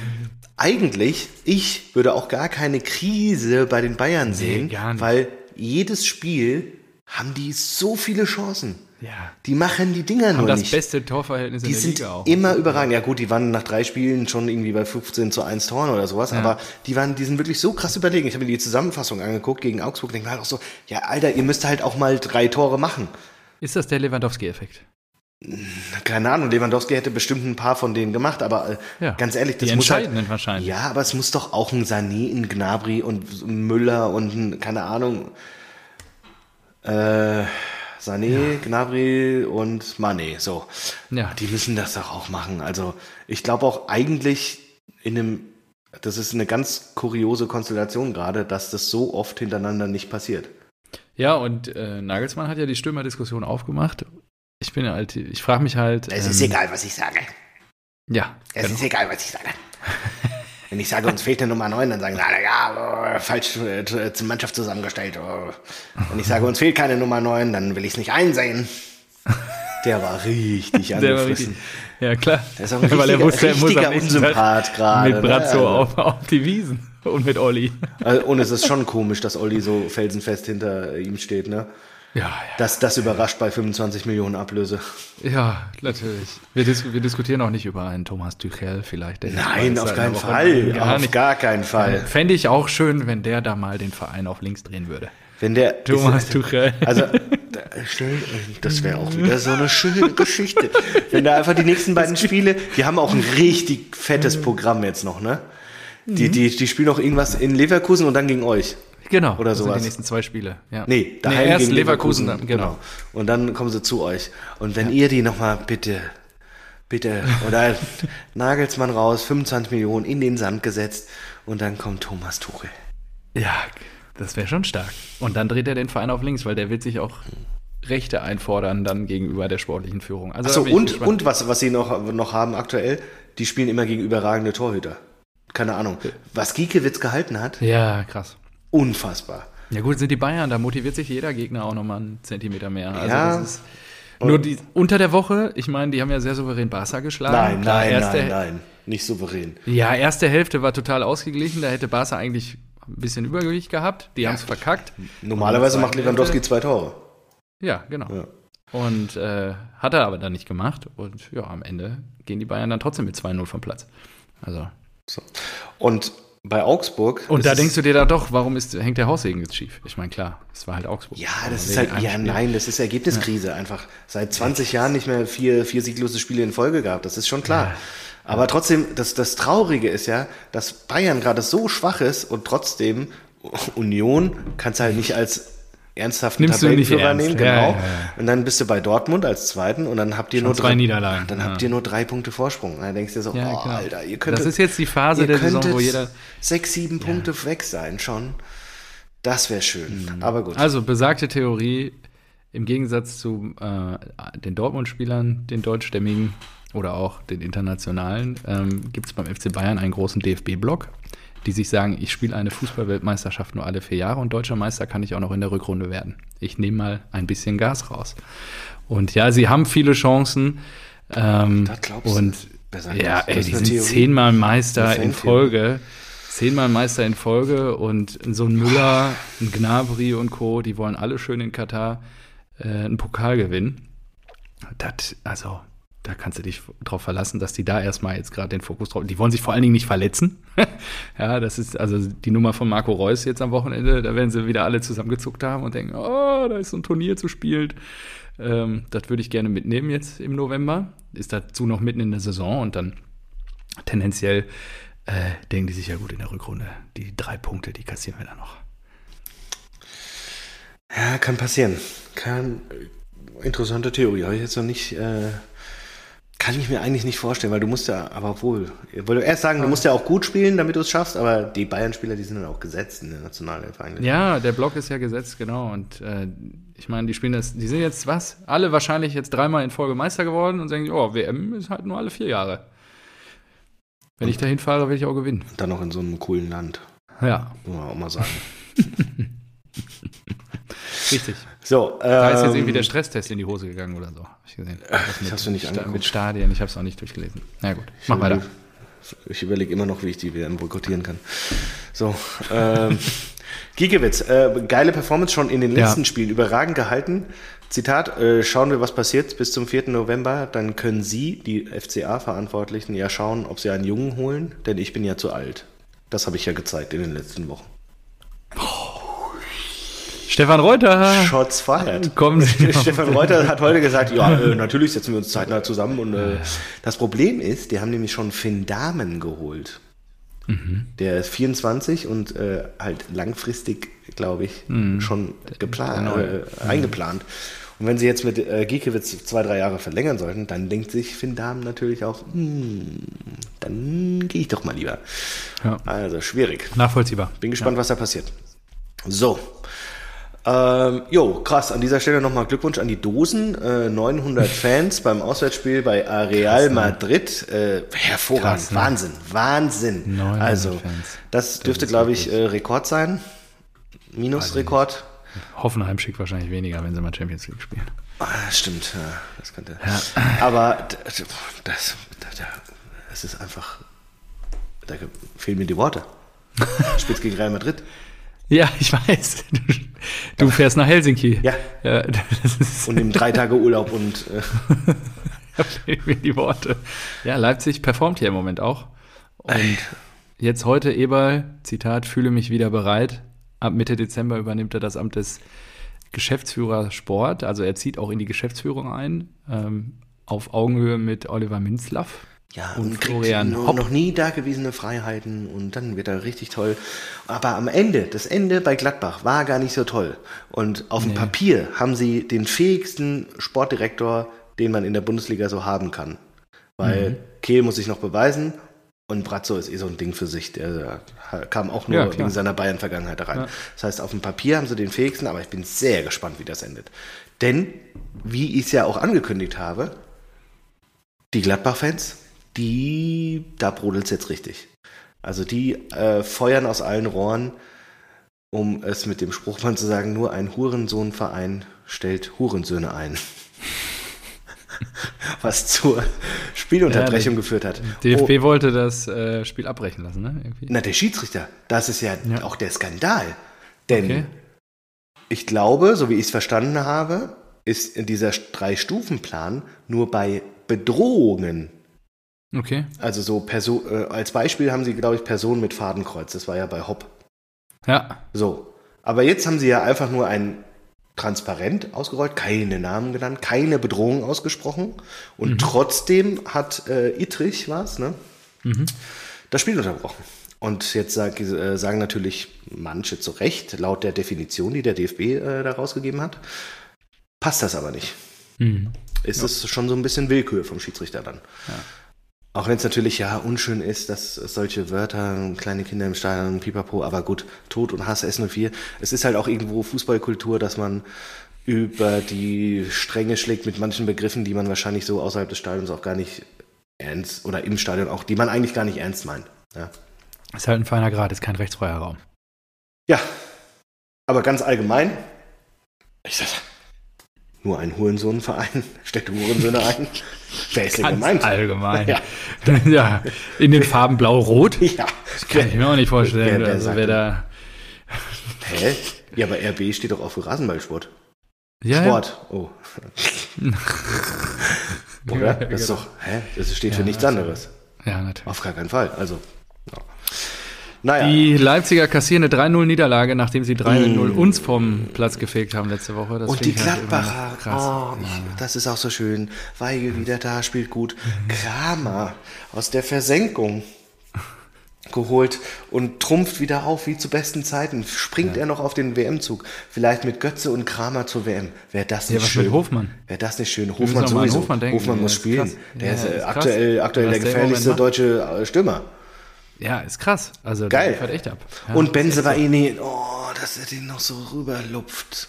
eigentlich, ich würde auch gar keine Krise bei den Bayern sehen, nicht. weil jedes Spiel haben die so viele Chancen. Ja. Die machen die Dinger Haben nur das nicht. beste Torverhältnis Die in der sind Liga auch. immer überragend. Ja gut, die waren nach drei Spielen schon irgendwie bei 15 zu 1 Toren oder sowas, aber die waren, die sind wirklich so krass überlegen. Ich habe mir die Zusammenfassung angeguckt gegen Augsburg, denke mir halt auch so, ja Alter, ihr müsst halt auch mal drei Tore machen. Ist das der Lewandowski-Effekt? Keine Ahnung, Lewandowski hätte bestimmt ein paar von denen gemacht, aber äh, Ja. ganz ehrlich, das Die muss halt, wahrscheinlich. Ja, aber es muss doch auch ein Sané, ein Gnabry und ein Müller und ein, keine Ahnung, äh, Sané, Gnabry und Mané, so. Ja. Die müssen das doch auch machen. Also ich glaube auch eigentlich in einem, das ist eine ganz kuriose Konstellation gerade, dass das so oft hintereinander nicht passiert. Ja, und äh, Nagelsmann hat ja die Stürmerdiskussion aufgemacht. Ich bin halt, ich frage mich halt. Es ähm, ist egal, was ich sage. Ja, Es genau. ist egal, was ich sage. Wenn ich sage, uns fehlt eine Nummer 9, dann sagen alle, ja, oh, falsch äh, zur Mannschaft zusammengestellt. Oh. Wenn ich sage, uns fehlt keine Nummer 9, dann will ich es nicht einsehen. Der war richtig angefressen. Ja, klar. Der ist auch ein Weil er wusste, er muss am Unsympath gerade. mit Brazzo ne? auf, auf die Wiesen und mit Olli. Also, und es ist schon komisch, dass Olli so felsenfest hinter ihm steht, ne? Ja, Das, das überrascht bei 25 Millionen Ablöse. ja. Ja, natürlich. Wir, dis wir diskutieren auch nicht über einen Thomas Tuchel vielleicht. Nein, auf keinen Fall. Gar auf nicht. gar keinen Fall. Fände ich auch schön, wenn der da mal den Verein auf links drehen würde. Wenn der Thomas Tuchel. Also, das wäre auch wieder so eine schöne Geschichte. Wenn da einfach die nächsten beiden Spiele, die haben auch ein richtig fettes Programm jetzt noch, ne? Die, die, die spielen auch irgendwas in Leverkusen und dann gegen euch. Genau. Oder das sind sowas. die nächsten zwei Spiele. Ja. Nee, daheim erst gegen Leverkusen, Leverkusen. dann, genau. Und dann kommen sie zu euch. Und wenn ihr die nochmal bitte, bitte, oder Nagelsmann raus, 25 Millionen in den Sand gesetzt und dann kommt Thomas Tuchel. Ja, das wäre schon stark. Und dann dreht er den Verein auf links, weil der wird sich auch Rechte einfordern dann gegenüber der sportlichen Führung. Also Achso, und, gespannt. und was, was sie noch, noch haben aktuell, die spielen immer gegen überragende Torhüter. Keine Ahnung. Was Giekewitz gehalten hat, Ja, krass. Unfassbar. Ja gut, sind die Bayern, da motiviert sich jeder Gegner auch nochmal einen Zentimeter mehr. Also Ja. das ist nur die unter der Woche, ich meine, die haben ja sehr souverän Barca geschlagen. Nein, Klar, nein, nein, nein. Nicht souverän. Ja, erste Hälfte war total ausgeglichen, da hätte Barca eigentlich ein bisschen Übergewicht gehabt. Die haben es verkackt. Normalerweise macht Lewandowski Hälfte- zwei Tore. Ja, genau. Ja. Und äh, hat er aber dann nicht gemacht. Und ja, am Ende gehen die Bayern dann trotzdem mit 2-0 vom Platz. Also. So. Und bei Augsburg. Und da denkst du dir da doch, warum ist, hängt der Haussegen jetzt schief? Ich meine, klar, es war halt Augsburg. Ja, das ist halt, ja, Spiel. nein, das ist Ergebniskrise einfach. Seit 20 Jahren nicht mehr vier, vier sieglose Spiele in Folge gehabt, das ist schon klar. Aber trotzdem, das, das Traurige ist ja, dass Bayern gerade so schwach ist und trotzdem Union kannst du halt nicht als ernsthaften Nimmst du nicht Tabellenführer ernst. nehmen, Ja, genau. ja, ja. Und dann bist du bei Dortmund als Zweiten und dann habt ihr Schon nur zwei Niederlagen. Dann habt ihr nur drei Punkte Vorsprung. Und dann denkst du dir so, oh. Alter, ihr könntet, Das ist jetzt die Phase der Saison, wo jeder. sechs, sieben Punkte weg sein schon. Das wäre schön. Aber gut. Also, besagte Theorie, im Gegensatz zu äh, den Dortmund-Spielern, den deutschstämmigen oder auch den internationalen, ähm, gibt es beim FC Bayern einen großen DFB-Block, die sich sagen, ich spiele eine Fußballweltmeisterschaft nur alle vier Jahre und deutscher Meister kann ich auch noch in der Rückrunde werden. Ich nehme mal ein bisschen Gas raus. Und ja, sie haben viele Chancen. Ähm, Das glaubst du? und sagt ja, ey, die sind Theorie. zehnmal Meister in Folge. Zehnmal Meister in Folge und so ein Müller, ein Gnabry und Co., die wollen alle schön in Katar äh, einen Pokal gewinnen. Das, also, da kannst du dich drauf verlassen, dass die da erstmal jetzt gerade den Fokus drauf. Die wollen sich vor allen Dingen nicht verletzen. ja, das ist also die Nummer von Marco Reus jetzt am Wochenende. Da werden sie wieder alle zusammengezuckt haben und denken, oh, da ist so ein Turnier zu spielen. Ähm, das würde ich gerne mitnehmen jetzt im November. Ist dazu noch mitten in der Saison und dann tendenziell äh, denken die sich ja gut in der Rückrunde. Die drei Punkte, die kassieren wir dann noch. Ja, kann passieren. Kann, äh, interessante Theorie. Habe ich jetzt noch nicht, äh, kann ich mir eigentlich nicht vorstellen, weil du musst ja, aber wohl, ich wollte erst sagen, du musst ja auch gut spielen, damit du es schaffst, aber die Bayern-Spieler, die sind dann auch gesetzt in der Nationalelf eigentlich. Ja, der Block ist ja gesetzt, genau. Und äh, ich meine, die spielen das, die sind jetzt was? Alle wahrscheinlich jetzt dreimal in Folge Meister geworden und sagen, oh, WM ist halt nur alle vier Jahre. Wenn ich dahin fahre, will ich auch gewinnen. Und dann noch in so einem coolen Land, Ja, muss man auch mal sagen. richtig. So, Da ist jetzt ähm, irgendwie der Stresstest in die Hose gegangen oder so. Hab ich gesehen. ich hab's mir nicht Sta angeguckt. Mit Stadien, ich habe es auch nicht durchgelesen. Na gut, ich mach weiter. Ich überlege immer noch, wie ich die WM boykottieren kann. So, ähm, Giekewitz, äh, geile Performance schon in den Ja. letzten Spielen, überragend gehalten. Zitat, äh, schauen wir, was passiert bis zum 4. November, dann können Sie, die FCA-Verantwortlichen, ja schauen, ob Sie einen Jungen holen, denn ich bin ja zu alt. Das habe ich ja gezeigt in den letzten Wochen. Stefan Reuter. Shots fired. Kommen Sie. Stefan Reuter hat heute gesagt, ja, äh, natürlich setzen wir uns zeitnah zusammen. Und äh, das Problem ist, die haben nämlich schon Finn Dahmen geholt. Der ist 24 und äh, halt langfristig, glaube ich, schon geplant, äh, eingeplant. Und wenn sie jetzt mit äh, Giekewitz zwei, drei Jahre verlängern sollten, dann denkt sich Finn Dahmen natürlich auch, hm, dann gehe ich doch mal lieber. Ja. Also schwierig. Nachvollziehbar. Bin gespannt, was da passiert. So. Ähm, jo, krass. An dieser Stelle nochmal Glückwunsch an die Dosen. Äh, 900 Fans beim Auswärtsspiel bei Real Madrid. Äh, hervorragend. Krass, ne? Wahnsinn. Wahnsinn. 900 Also, Fans. das dürfte, glaube ich, äh, Rekord sein. Minusrekord. Hoffenheim schickt wahrscheinlich weniger, wenn sie mal Champions League spielen. Ah, stimmt. Ja, das könnte. Aber d- d- das, das, das ist einfach. Da fehlen mir die Worte. Spielt gegen Real Madrid. Ja, ich weiß. Du, du fährst nach Helsinki. Ja. ja Und nehmen drei Tage Urlaub und. Äh, mir die Worte. Ja, Leipzig performt hier im Moment auch. Und jetzt heute Eberl, Zitat, fühle mich wieder bereit. Ab Mitte Dezember übernimmt er das Amt des Geschäftsführers Sport. Also er zieht auch in die Geschäftsführung ein, ähm, auf Augenhöhe mit Oliver Minzlaff. Ja, Und und, kriegt Florian Hopp. noch nie dagewesene Freiheiten und dann wird er richtig toll. Aber am Ende, das Ende bei Gladbach war gar nicht so toll. Und auf dem Papier haben sie den fähigsten Sportdirektor, den man in der Bundesliga so haben kann. Weil Mhm. Kehl muss sich noch beweisen und Brazzo ist eh so ein Ding für sich. Der kam auch nur Ja, wegen seiner Bayern-Vergangenheit da rein. Ja. Das heißt, auf dem Papier haben sie den fähigsten, aber ich bin sehr gespannt, wie das endet. Denn, wie ich es ja auch angekündigt habe, die Gladbach-Fans, die, da brodelt es jetzt richtig. Also die äh, feuern aus allen Rohren, um es mit dem Spruchmann zu sagen, nur ein Hurensohnverein stellt Hurensöhne ein. Was zur Spielunterbrechung Ja, geführt hat. DFB Oh, wollte das äh, Spiel abbrechen lassen, ne? Irgendwie. na, der Schiedsrichter, das ist ja, Ja. auch der Skandal. Denn Okay. ich glaube, so wie ich es verstanden habe, ist dieser Drei-Stufen-Plan nur bei Bedrohungen Okay. Also so Perso äh, als Beispiel haben sie, glaube ich, Personen mit Fadenkreuz. Das war ja bei Hopp. Ja. So. Aber jetzt haben sie ja einfach nur ein Transparent ausgerollt, keine Namen genannt, keine Bedrohung ausgesprochen. Und trotzdem hat äh, Ittrich was, ne? Das Spiel unterbrochen. Und jetzt sag, äh, sagen natürlich manche zu Recht, laut der Definition, die der DFB äh, da rausgegeben hat, passt das aber nicht. Mhm. Ist es schon so ein bisschen Willkür vom Schiedsrichter dann. Auch wenn es natürlich ja unschön ist, dass solche Wörter, kleine Kinder im Stadion, pipapo, aber gut, Tod und Hass S04. Es ist halt auch irgendwo Fußballkultur, dass man über die Stränge schlägt mit manchen Begriffen, die man wahrscheinlich so außerhalb des Stadions auch gar nicht ernst, oder im Stadion auch, die man eigentlich gar nicht ernst meint. Ja, Ist halt ein feiner Grad, ist kein rechtsfreier Raum. ja. aber ganz allgemein, ich sag, nur ein Hurensohnverein stellt Hurensöhne ein. Wer ist denn gemeint? allgemein. Ja. Ja. in den Farben blau-rot. Ja. Kann ich mir auch nicht vorstellen. Wer- wer also wer da. Hä? Ja, aber RB steht doch auch für Rasenballsport. Ja, Sport. Oh. Ja, Oder? ja, Das ist genau. doch, hä? Das steht für nichts das- anderes. Ja, natürlich. Auf gar keinen Fall. Also, ja. Naja. Die Leipziger kassieren eine 3-0-Niederlage, nachdem sie 3-0 uns vom Platz gefegt haben letzte Woche. Das Mm. Und die halt Gladbacher, krass. oh, ich, das ist auch so schön. Weigel wieder da, spielt gut. Kramer aus der Versenkung geholt und trumpft wieder auf wie zu besten Zeiten. Springt er noch auf den WM-Zug. Vielleicht mit Götze und Kramer zur WM. Wäre das nicht was schön? Hofmann? Wäre das nicht schön? Hofmann sowieso. Hofmann. Ja, muss spielen. krass. Der Ja, ist, äh, ist aktuell, aktuell der gefährlichste deutsche äh, Stürmer. Ja, ist krass. Also, Geil. der fährt echt ab. Ja, und ist Benze echt so. Oh, dass er den noch so rüberlupft.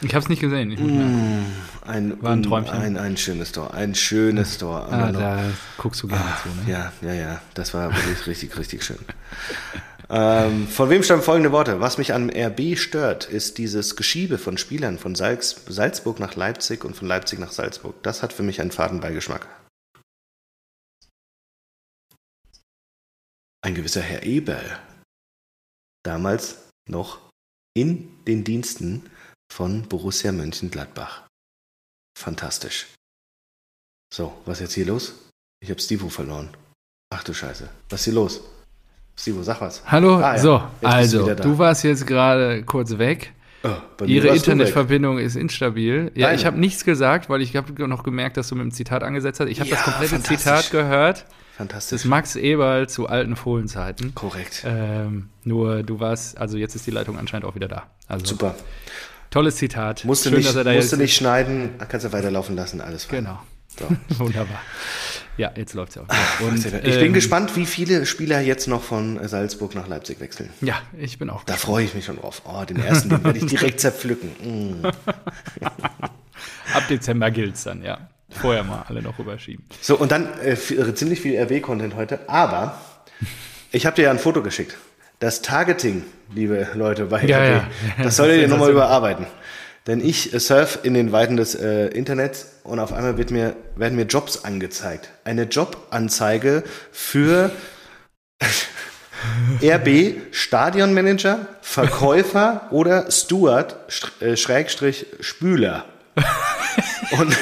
Ich habe es nicht gesehen. Mm. Ein, War ein Träumchen. Ein, ein schönes Tor. Ein schönes Tor. Ah, da guckst du gerne zu. Ne? ja, ja, ja. Das war wirklich richtig, richtig schön. ähm, von wem stammen folgende Worte? Was mich an RB stört, ist dieses Geschiebe von Spielern von Salz, Salzburg nach Leipzig und von Leipzig nach Salzburg. Das hat für mich einen Fadenbeigeschmack. Ein gewisser Herr Eberl. Damals noch in den Diensten von Borussia Mönchengladbach. Fantastisch. So, was ist jetzt hier los? Ich habe Stivo verloren. Ach du Scheiße. Was ist hier los? Stivo, sag was. Hallo, Ah, ja. so, du also, da. du warst jetzt gerade kurz weg. Oh, Ihre du. Internetverbindung ist instabil. Ja, Deine. ich habe nichts gesagt, weil ich habe noch gemerkt, dass du mit dem Zitat angesetzt hast. Ich habe Ja, das komplette. Zitat gehört. Das Fantastisch. ist Max Eberl zu alten Fohlenzeiten. Korrekt. Ähm, nur du warst, also jetzt ist die Leitung anscheinend auch wieder da. Also Super. tolles Zitat. Musste Schön, nicht, dass er da musste nicht schneiden, kannst du weiterlaufen lassen, alles fein. Genau. So. Wunderbar. Ja, jetzt läuft's ja auch. Und, ich bin ähm, gespannt, wie viele Spieler jetzt noch von Salzburg nach Leipzig wechseln. Ja, ich bin auch. Da freue ich mich schon drauf. Oh, den ersten, den werde ich direkt zerpflücken. Mm. Ab Dezember gilt's dann, ja. Vorher mal alle noch rüberschieben. So, und dann äh, äh, ziemlich viel RW-Content heute. Aber ich habe dir ja ein Foto geschickt. Das Targeting, liebe Leute bei Ja, RW, ja. das solltet ihr nochmal überarbeiten. Denn ich äh, surf in den Weiten des äh, Internets und auf einmal wird mir, werden mir Jobs angezeigt. Eine Jobanzeige für RB Stadionmanager, Verkäufer oder Steward, St- äh, Schrägstrich Spüler. Und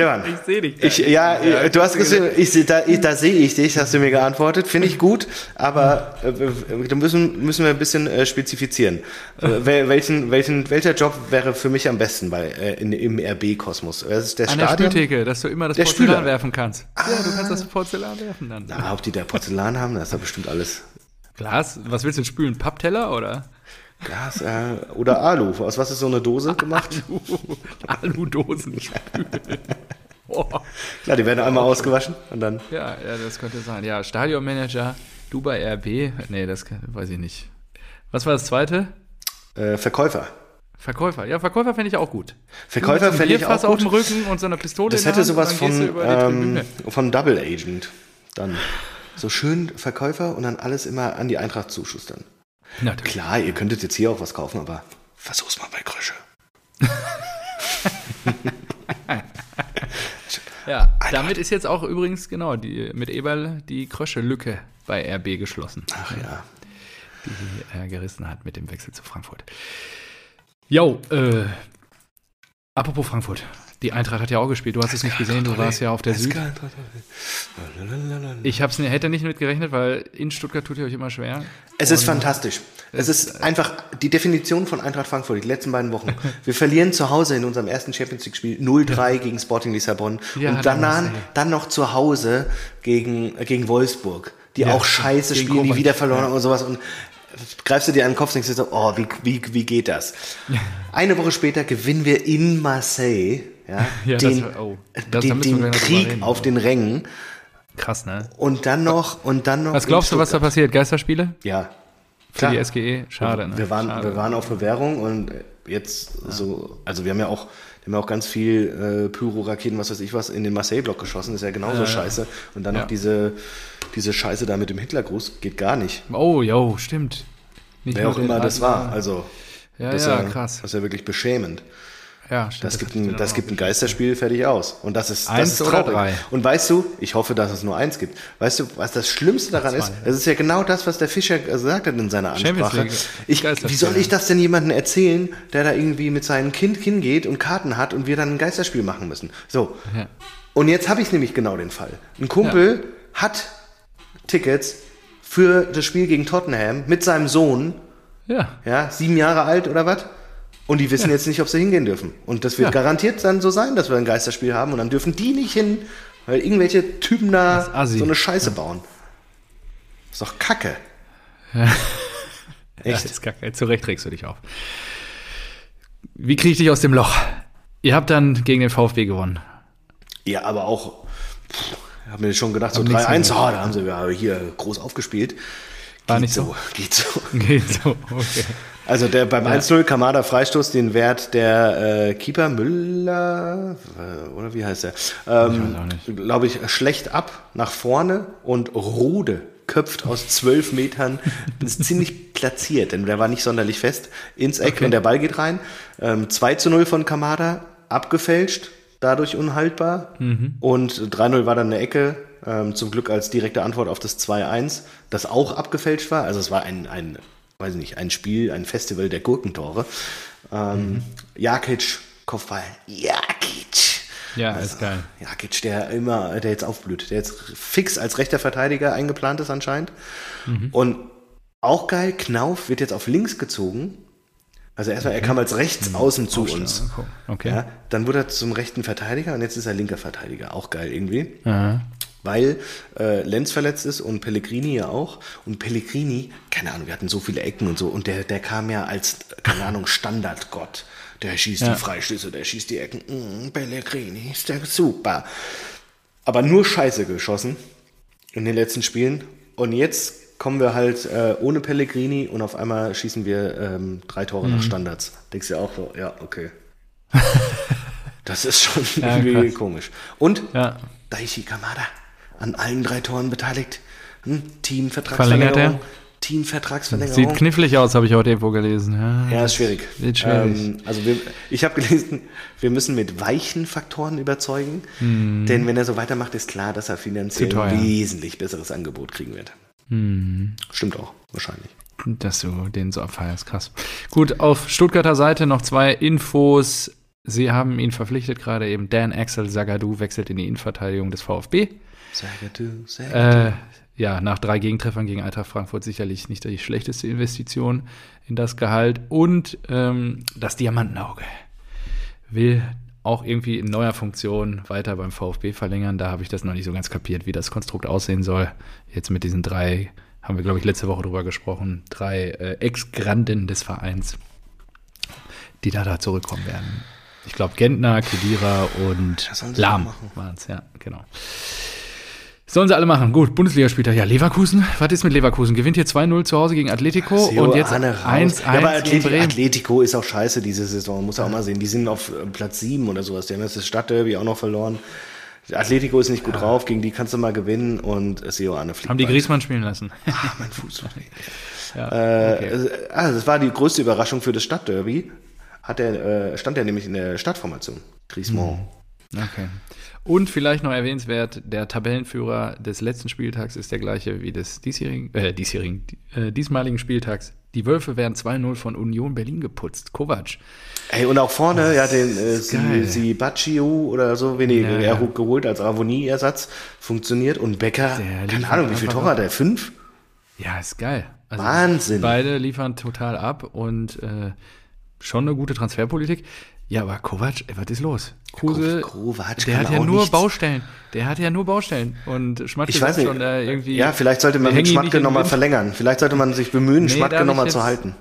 Stefan, Ich sehe dich. ich, ja, Ja, du hast gesehen, ich, da, ich, da sehe ich dich, hast du mir geantwortet. Finde ich gut, aber äh, äh, da müssen, müssen wir ein bisschen äh, spezifizieren. Äh, wel- welchen, welchen, welcher Job wäre für mich am besten bei, äh, in, im RB-Kosmos? Das ist der An der Stadion? Spültheke, dass du immer das Der Porzellan Spüler. werfen kannst. Ja, du kannst das Porzellan werfen dann. Na, ob die da Porzellan haben, das ist da bestimmt alles Glas, was willst du denn spülen? Pappteller oder? Glas äh, oder Alu. Aus was ist so eine Dose gemacht? Aludosen. Boah. Klar, die werden einmal ausgewaschen und dann. Ja, ja, das könnte sein. Ja, Stadionmanager, du bei RB. Nee, das kann, weiß ich nicht. Was war das zweite? Äh, Verkäufer. Verkäufer. Ja, Verkäufer fände ich auch gut. Verkäufer fände ich auch auf dem gut. Rücken und so einer Pistole Das hätte sowas von, ähm, von Double Agent. Dann so schön Verkäufer und dann alles immer an die Eintracht zuschustern. Natürlich. Klar, ihr könntet jetzt hier auch was kaufen, aber versuch's mal bei Krösche. Ja, damit ist jetzt auch übrigens, genau, die, mit Eberl die Krösche-Lücke bei RB geschlossen. Ach ja. die er gerissen hat mit dem Wechsel zu Frankfurt. Jo, äh, apropos Frankfurt. Die Eintracht hat ja auch gespielt. Du hast es nicht gesehen, du warst ja auf der Süd. Ich hab's, hätte nicht mit gerechnet, weil in Stuttgart tut ihr euch immer schwer. Es ist fantastisch. Es ist einfach die Definition von Eintracht Frankfurt, die letzten beiden Wochen. Wir verlieren zu Hause in unserem ersten Champions League-Spiel 0-3 gegen Sporting Lissabon Ja, und danach, dann noch zu Hause gegen, äh, gegen Wolfsburg, die Ja, auch scheiße spielen, die wieder verloren haben und sowas. Und greifst du dir an den Kopf und denkst dir so, oh, wie, wie, wie geht das? Eine Woche später gewinnen wir in Marseille ja, Ja, das- den, oh, das- da den, müssen wir den Krieg reden. auf den Rängen Krass, ne? und dann noch und dann noch Was glaubst du, was da passiert? Geisterspiele? Ja, Für klar. die SGE? Schade, ne? Wir waren, Schade. wir waren auf Bewährung und jetzt so, also wir haben ja auch, haben ja auch ganz viel äh, Pyro-Raketen, was weiß ich was, in den Marseille-Block geschossen, ist ja genauso scheiße. Und dann Ja. noch diese, diese Scheiße da mit dem Hitlergruß, geht gar nicht. Oh, jo, stimmt. Nicht Wer auch immer das war. Also, Ja, das, ja, ja krass. das ist ja wirklich beschämend. Ja, stimmt. Das, gibt hatte ich ein, das gibt ein Geisterspiel fertig aus. Und das ist, Eins das ist oder traurig. drei? Und weißt du, ich hoffe, dass es nur eins gibt. Weißt du, was das Schlimmste daran ist? Es ist ja genau das, was der Fischer gesagt hat in seiner Ansprache. Ich, wie soll ich das denn jemandem erzählen, der da irgendwie mit seinem Kind hingeht und Karten hat und wir dann ein Geisterspiel machen müssen? So. Ja. Und jetzt habe ich nämlich genau den Fall. Ein Kumpel hat Tickets für das Spiel gegen Tottenham mit seinem Sohn Ja. ja, sieben Jahre alt oder was? Und die wissen jetzt nicht, ob sie hingehen dürfen. Und das wird Ja. garantiert dann so sein, dass wir ein Geisterspiel haben und dann dürfen die nicht hin, weil irgendwelche Typen da so eine Scheiße bauen. Ist doch Kacke. Ja, Echt? das ist kacke. Zu Recht regst du dich auf. Wie kriege ich dich aus dem Loch? Ihr habt dann gegen den VfB gewonnen. Ja, aber auch, ich habe mir schon gedacht, so Hab nichts 3-1, mehr ah, da haben sie ja hier groß aufgespielt. War geht nicht so? so. Geht so. Geht so, okay. Also der beim 1-0 Kamada Freistoß, den Wert der äh, Keeper Müller, äh, oder wie heißt der? Ähm. Glaube ich, schlecht ab nach vorne und Rode köpft aus zwölf Metern, das ist ziemlich platziert, denn der war nicht sonderlich fest, ins Eck Okay. und der Ball geht rein. Ähm, 2 zu 0 von Kamada, abgefälscht, dadurch unhaltbar. Mhm. Und 3-0 war dann eine Ecke, ähm, zum Glück als direkte Antwort auf das 2-1, das auch abgefälscht war. Also es war ein, ein weiß ich nicht, ein Spiel, ein Festival der Gurkentore. Ähm, mhm. Jakic, Kopfball, Jakic. Ja, also, ist geil. Jakic, der immer, der jetzt aufblüht, der jetzt fix als rechter Verteidiger eingeplant ist anscheinend. Mhm. Und auch geil, Knauf wird jetzt auf links gezogen. Also erstmal, er kam als rechts mhm. außen zu uns. Okay. Ja, dann wurde er zum rechten Verteidiger und jetzt ist er linker Verteidiger. Auch geil irgendwie. Aha weil äh, Lenz verletzt ist und Pellegrini ja auch. Und Pellegrini, keine Ahnung, wir hatten so viele Ecken und so, und der, der kam ja als, keine Ahnung, Standardgott. Der schießt ja. die Freistöße, der schießt die Ecken. Mm, Pellegrini ist der super. Aber nur Scheiße geschossen in den letzten Spielen. Und jetzt kommen wir halt äh, ohne Pellegrini und auf einmal schießen wir ähm, drei Tore mhm. nach Standards. Denkst du ja auch so, ja, okay. das ist schon ja, irgendwie krass. komisch. Und ja. Daichi Kamada an allen drei Toren beteiligt. Hm? Teamvertragsverlängerung. Teamvertragsverlängerung. Sieht knifflig aus, habe ich heute irgendwo gelesen. Ja, ja ist schwierig. Sieht schwierig. Ähm, also wir, ich habe gelesen, wir müssen mit weichen Faktoren überzeugen, hm. denn wenn er so weitermacht, ist klar, dass er finanziell ein wesentlich besseres Angebot kriegen wird. Hm. Stimmt auch, wahrscheinlich. Dass du den so abfeierst, krass. Gut, auf Stuttgarter Seite noch zwei Infos. Sie haben ihn verpflichtet, gerade eben Dan Axel Zagadou wechselt in die Innenverteidigung des VfB. Zagadou, Zagadou. Äh, ja, nach drei Gegentreffern gegen Eintracht Frankfurt sicherlich nicht die schlechteste Investition in das Gehalt. Und ähm, das Diamantenauge will auch irgendwie in neuer Funktion weiter beim VfB verlängern. Da habe ich das noch nicht so ganz kapiert, wie das Konstrukt aussehen soll. Jetzt mit diesen drei, haben wir, glaube ich, letzte Woche drüber gesprochen, drei äh, Ex-Granden des Vereins, die da, da zurückkommen werden. Ich glaube, Gentner, Kedira und Lahm waren es, ja, genau. Sollen sie alle machen. Gut, Bundesligaspieltag. Ja, Leverkusen. Was ist mit Leverkusen? Gewinnt hier 2-0 zu Hause gegen Atletico Sio und jetzt 1-1 ja, aber Atleti Bremen. Atletico ist auch scheiße diese Saison, muss er auch mal sehen. Die sind auf äh, Platz 7 oder sowas. Die haben jetzt das Stadtderby auch noch verloren. Atletico ist nicht gut ja. drauf, gegen die kannst du mal gewinnen und Sio Anne fliegt. Haben die Griesmann spielen lassen. Ah, mein Fuß. ja, okay. äh, also das war die größte Überraschung für das Stadtderby. Hat er, äh, stand er nämlich in der Startformation. Griezmann. Mhm. Okay. Und vielleicht noch erwähnenswert, der Tabellenführer des letzten Spieltags ist der gleiche wie des diesjährigen, äh, diesjährigen, äh, diesmaligen Spieltags. Die Wölfe werden 2-0 von Union Berlin geputzt. Kovac. Ey, und auch vorne, oh, ja, den äh, Sibaccio oder so, wen ja, er ja. geholt als Avonie-Ersatz, funktioniert. Und Becker, der keine Ahnung, wie viel Tore hat er? Fünf? Ja, ist geil. Also Wahnsinn. Beide liefern total ab und äh, schon eine gute Transferpolitik. Ja, aber Kovac, ey, was ist los? Kruse, Kovac der hat ja nur nichts. Baustellen. Der hat ja nur Baustellen. Und Schmatke ich weiß nicht. schon äh, irgendwie. Ja, vielleicht sollte man mit Schmatke nochmal verlängern. Vielleicht sollte man sich bemühen, nee, Schmatke nochmal zu halten.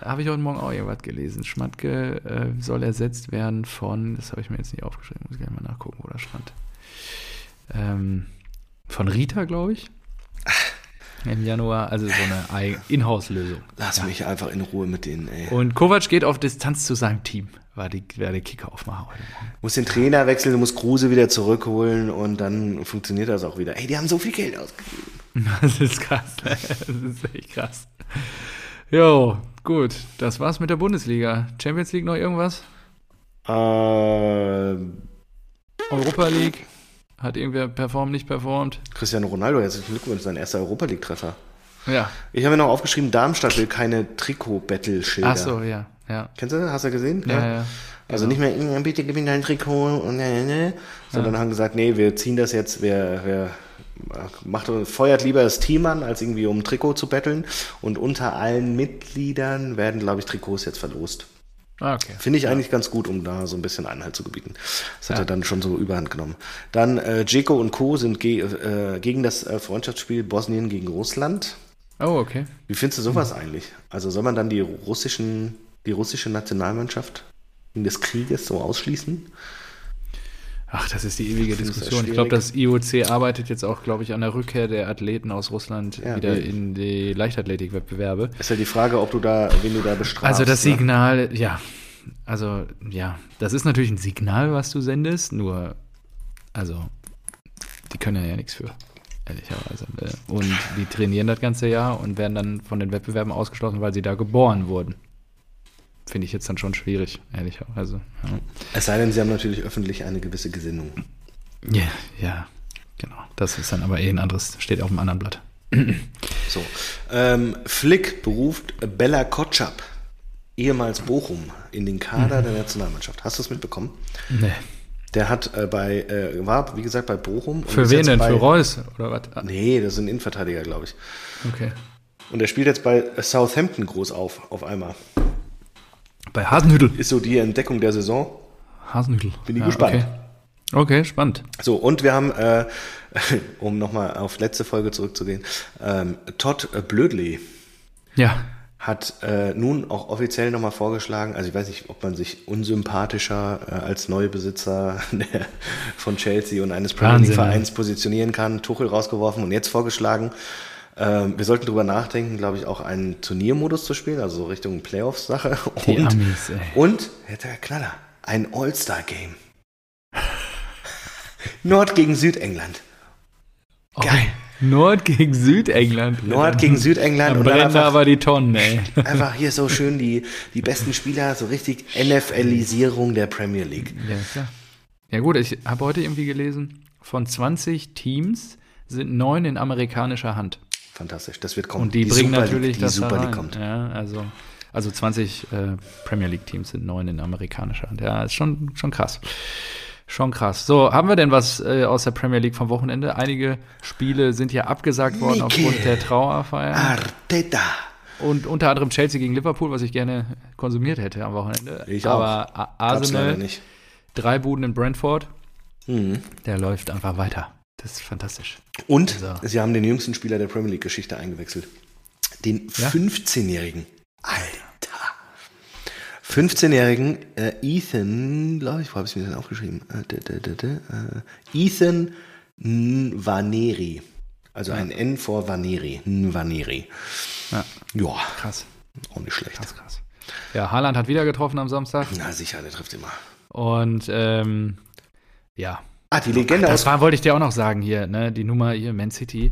Habe ich heute Morgen auch irgendwas gelesen. Schmatke äh, soll ersetzt werden von, das habe ich mir jetzt nicht aufgeschrieben, muss ich gerne mal nachgucken, wo das stand. Ähm, von Rita, glaube ich. Im Januar, also so eine Inhouse-Lösung. Lass ja. mich einfach in Ruhe mit denen, ey. Und Kovac geht auf Distanz zu seinem Team war, die, war der Kicker-Aufmacher heute Morgen. Muss den Trainer wechseln, du musst Kruse wieder zurückholen und dann funktioniert das auch wieder. Ey, die haben so viel Geld ausgegeben. Das ist krass. Das ist echt krass. Jo, gut. Das war's mit der Bundesliga. Champions League noch irgendwas? Äh, Europa League? Hat irgendwer performt, nicht performt? Cristiano Ronaldo, herzlichen Glückwunsch, sein erster Europa League-Treffer. Ja. Ich habe mir noch aufgeschrieben, Darmstadt will keine Trikot-Battle-Schilder. Ach so, ja. Ja. Kennst du das? Hast du gesehen? Ja, ja. ja. Also genau. nicht mehr, bitte gib mir dein Trikot und ne, ne, sondern ja. haben gesagt, nee, wir ziehen das jetzt, wir, wir macht, feuert lieber das Team an, als irgendwie um ein Trikot zu betteln. Und unter allen Mitgliedern werden, glaube ich, Trikots jetzt verlost. Ah, okay. Finde ich ja. eigentlich ganz gut, um da so ein bisschen Einhalt zu gebieten. Das hat ja. er dann schon so überhand genommen. Dann äh, Jeko und Co. sind ge äh, gegen das äh, Freundschaftsspiel Bosnien gegen Russland. Oh, okay. Wie findest du sowas hm. eigentlich? Also soll man dann die russischen die russische Nationalmannschaft wegen des Krieges so ausschließen? Ach, das ist die ewige ich Diskussion. Ich glaube, das IOC arbeitet jetzt auch, glaube ich, an der Rückkehr der Athleten aus Russland ja, wieder nee. in die Leichtathletikwettbewerbe. Ist ja die Frage, ob du da, wen du da bestrafst. Also das ne? Signal, ne? ja. Also, ja, das ist natürlich ein Signal, was du sendest, nur, also, die können ja, nichts für ehrlicherweise. Und die trainieren das ganze Jahr und werden dann von den Wettbewerben ausgeschlossen, weil sie da geboren wurden finde ich jetzt dann schon schwierig, ehrlicherweise. Ja. Es sei denn, sie haben natürlich öffentlich eine gewisse Gesinnung. Ja, ja, genau. Das ist dann aber eh ein anderes, steht auf einem anderen Blatt. So. Ähm, Flick beruft Bella Kotschap, ehemals Bochum, in den Kader der Nationalmannschaft. Hast du es mitbekommen? Nee. Der hat äh, bei, äh, war, wie gesagt, bei Bochum. Für wen denn? Bei, Für Reus? Oder was? Nee, das ist ein Innenverteidiger, glaube ich. Okay. Und er spielt jetzt bei Southampton groß auf, auf einmal. Bei Hasenhüttel. Ist so die Entdeckung der Saison. Hasenhüttel. Bin ich gespannt. Okay. okay, spannend. So, und wir haben, äh, um nochmal auf letzte Folge zurückzugehen, ähm, Todd Blödley Ja. hat äh, nun auch offiziell nochmal vorgeschlagen, also ich weiß nicht, ob man sich unsympathischer äh, als Neubesitzer von Chelsea und eines Premier Vereins positionieren kann, Tuchel rausgeworfen und jetzt vorgeschlagen, ähm, wir sollten drüber nachdenken, glaube ich, auch einen Turniermodus zu spielen, also so Richtung Playoffs-Sache. Und, Amis, und, jetzt der Knaller, ein All-Star-Game. Nord gegen Südengland. Geil. Nord gegen Südengland. Nord gegen Südengland Dann und dann einfach, aber die Tonnen, ey. einfach hier so schön die, die besten Spieler, so richtig NFLisierung der Premier League. Ja, klar. Ja gut, ich habe heute irgendwie gelesen, von 20 Teams sind neun in amerikanischer Hand. Fantastisch, das wird kommen. Und die, bringen Super natürlich League, die das Super da League kommt. Ja, also, also 20 äh, Premier League Teams sind neun in amerikanischer Hand. Ja, ist schon, schon krass. Schon krass. So, haben wir denn was äh, aus der Premier League vom Wochenende? Einige Spiele sind ja abgesagt worden Mikel aufgrund der Trauerfeier. Arteta. Und unter anderem Chelsea gegen Liverpool, was ich gerne konsumiert hätte am Wochenende. Ich auch. Aber A- Gab's leider Arsenal, nicht. drei Buden in Brentford, Mhm. der läuft einfach weiter. Das ist fantastisch. Und So. sie haben den jüngsten Spieler der Premier League-Geschichte eingewechselt. Den Ja? 15-Jährigen. Alter. 15-Jährigen äh, Ethan, glaube ich, wo habe ich mir denn aufgeschrieben? Äh, d- d- d- äh, Ethan Nvaneri. Also ein N vor Vaneri. Nvaneri. Ja, Ja, krass. auch nicht schlecht. Krass, krass. Ja, Haaland hat wieder getroffen am Samstag. Na sicher, der trifft immer. Und ähm, ja, Ah, die Legende das aus war, wollte ich dir auch noch sagen hier, ne? Die Nummer hier, Man City.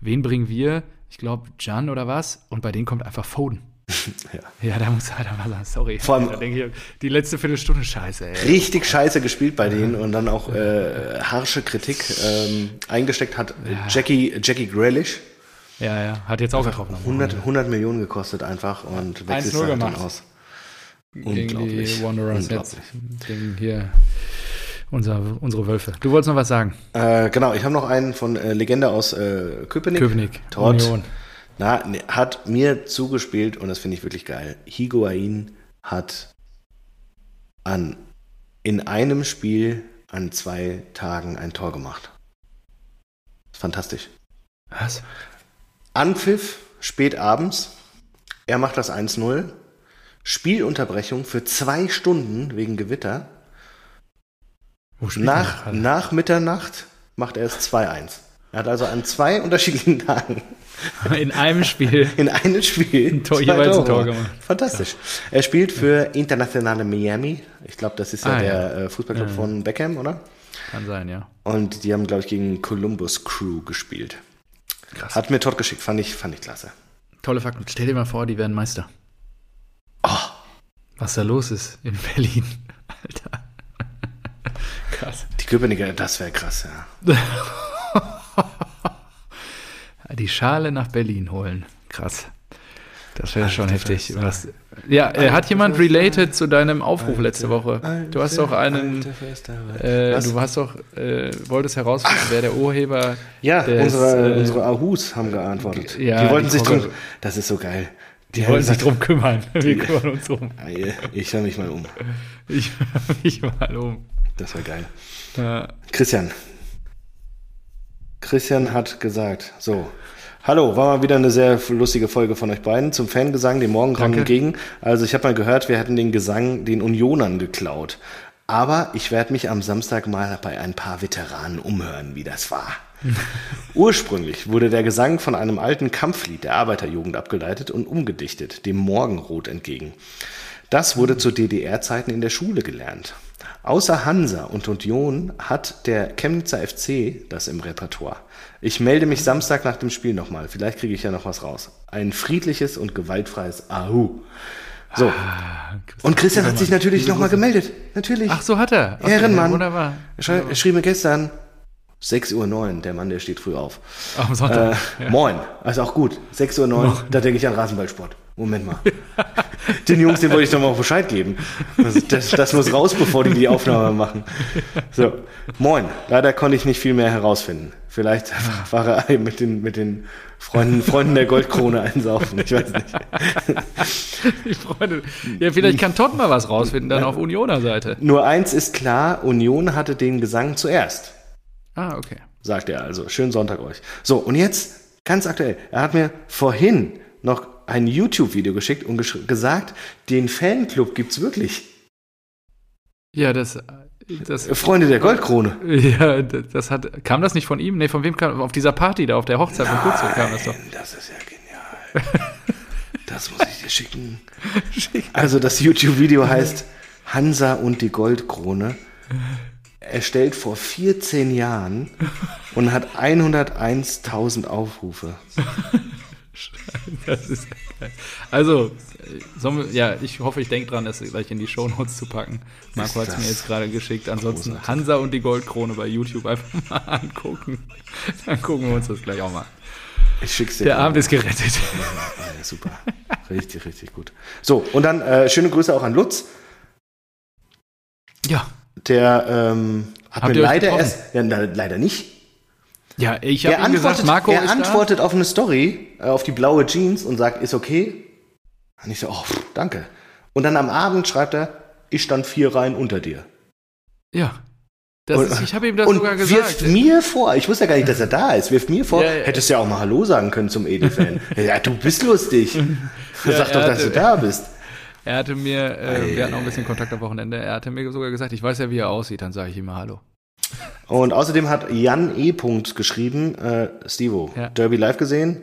Wen bringen wir? Ich glaube, Jan oder was? Und bei denen kommt einfach Foden. Ja. Ja, da muss er mal sagen, sorry. Vor allem- ich, die letzte Viertelstunde scheiße, ey. richtig scheiße gespielt bei denen und dann auch äh, harsche Kritik ähm, eingesteckt hat Jackie, Jackie Grealish. Ja, ja, hat jetzt auch getroffen. am 100, Wochenende. 100 Millionen gekostet einfach und wechselt 1-0 halt dann aus. Gegen die Unglaublich. Wanderers jetzt. Unglaublich. Gegen hier unser, unsere Wölfe. Du wolltest noch was sagen? Äh, genau, ich habe noch einen von äh, Legende aus äh, Köpenick. Köpenick, Todd. Union. Na, ne, hat mir zugespielt und das finde ich wirklich geil. Higuain hat an, in einem Spiel an zwei Tagen ein Tor gemacht. Fantastisch. Was? Anpfiff, spät abends. Er macht das 1-0. Spielunterbrechung für zwei Stunden wegen Gewitter. Nach, nach Mitternacht macht er es 2-1. Er hat also an zwei unterschiedlichen Tagen In einem Spiel. in einem Spiel Ein Tor- jeweils ein Tor gemacht. Fantastisch. Er spielt für Internationale Miami. Ich glaube, das ist ja Ah, der ja. äh, Fußballclub von Beckham, oder? Kann sein, ja. Und die haben, glaube ich, gegen Columbus Crew gespielt. Krass. Hat mir Todd geschickt, fand ich, fand ich klasse. Tolle Fakten. Stell dir mal vor, die werden Meister. Oh, Was da los ist in Berlin. Alter. Krass. die Köpenicker, das wäre krass, ja. Die Schale nach Berlin holen. Krass. Das wäre schon heftig. Was, ja, äh, hat jemand related zu deinem Aufruf letzte Woche? Du hast doch einen, äh, du hast doch, äh, wolltest herausfinden, wer der Urheber Ja, des, unsere, äh, unsere Ahus haben geantwortet. Ja, die wollten die sich drum. Das ist so geil. Die wollten sich drum kümmern. Wir kümmern uns drum. Ich höre mich mal um. Ich höre mich mal um. Das war geil. Ja. Christian. Christian hat gesagt, so. Hallo, war mal wieder eine sehr lustige Folge von euch beiden zum Fangesang, dem Morgengrauen entgegen. Also ich habe mal gehört, wir hätten den Gesang den Unionern geklaut. Aber ich werde mich am Samstag mal bei ein paar Veteranen umhören, wie das war. Ursprünglich wurde der Gesang von einem alten Kampflied der Arbeiterjugend abgeleitet und umgedichtet, dem Morgenrot entgegen. Das wurde zu DDR-Zeiten in der Schule gelernt. Außer Hansa und Union hat der Chemnitzer FC das im Repertoire. Ich melde mich Samstag nach dem Spiel nochmal. Vielleicht kriege ich ja noch was raus. Ein friedliches und gewaltfreies Ahu. So. Und Christian hat sich natürlich nochmal gemeldet. Natürlich. Ach, so hat er. Okay, Ehrenmann. Wunderbar. Er schrieb mir gestern, 6.09 Uhr, der Mann, der steht früh auf. Am Sonntag. Äh, Moin, also auch gut. 6.09 Uhr, da denke ich an Rasenballsport. Moment mal. Den Jungs, den wollte ich doch mal Bescheid geben. Das, das, das, muss raus, bevor die die Aufnahme machen. So, moin. Leider konnte ich nicht viel mehr herausfinden. Vielleicht war er mit den, mit den Freunden, Freunden der Goldkrone einsaufen. Ich weiß nicht. Die Freunde. Ja, vielleicht kann Todd mal was rausfinden, dann auf Unioner Seite. Nur eins ist klar, Union hatte den Gesang zuerst. Ah, okay. Sagt er also. Schönen Sonntag euch. So, und jetzt, ganz aktuell. Er hat mir vorhin noch ein YouTube-Video geschickt und gesch gesagt, den Fanclub gibt's wirklich. Ja, das, das. Freunde der Goldkrone. Ja, das hat. Kam das nicht von ihm? Nee, von wem kam Auf dieser Party da, auf der Hochzeit von Kutzel kam das doch. Das ist ja genial. das muss ich dir schicken. Also, das YouTube-Video heißt Hansa und die Goldkrone. Erstellt vor 14 Jahren und hat 101.000 Aufrufe. Das ist geil. Also, wir, ja, ich hoffe, ich denke dran, das gleich in die Shownotes zu packen. Marco hat es mir jetzt gerade geschickt. Ansonsten großartig. Hansa und die Goldkrone bei YouTube einfach mal angucken. Dann gucken wir uns das gleich auch mal. Ich schick's dir. Der Abend ist gerettet. Ja, super. Richtig, richtig gut. So, und dann äh, schöne Grüße auch an Lutz. Ja. Der ähm, hat Habt mir leider erst, ja, leider nicht, ja, ich habe gesagt, Marco Er antwortet da? auf eine Story, äh, auf die blaue Jeans und sagt, ist okay. Und ich so, oh, pff, danke. Und dann am Abend schreibt er, ich stand vier Reihen unter dir. Ja. Und, ist, ich habe ihm das sogar gesagt. wirft mir vor, ich wusste ja gar nicht, dass er da ist, wirft mir vor, ja, ja. hättest ja auch mal Hallo sagen können zum Edelfan. ja, du bist lustig. ja, Sag doch, dass du da bist. Er hatte mir, äh, wir hatten auch ein bisschen Kontakt am Wochenende, er hatte mir sogar gesagt, ich weiß ja, wie er aussieht, dann sage ich ihm mal Hallo. Und außerdem hat Jan E. geschrieben, äh, Stevo, ja. Derby live gesehen?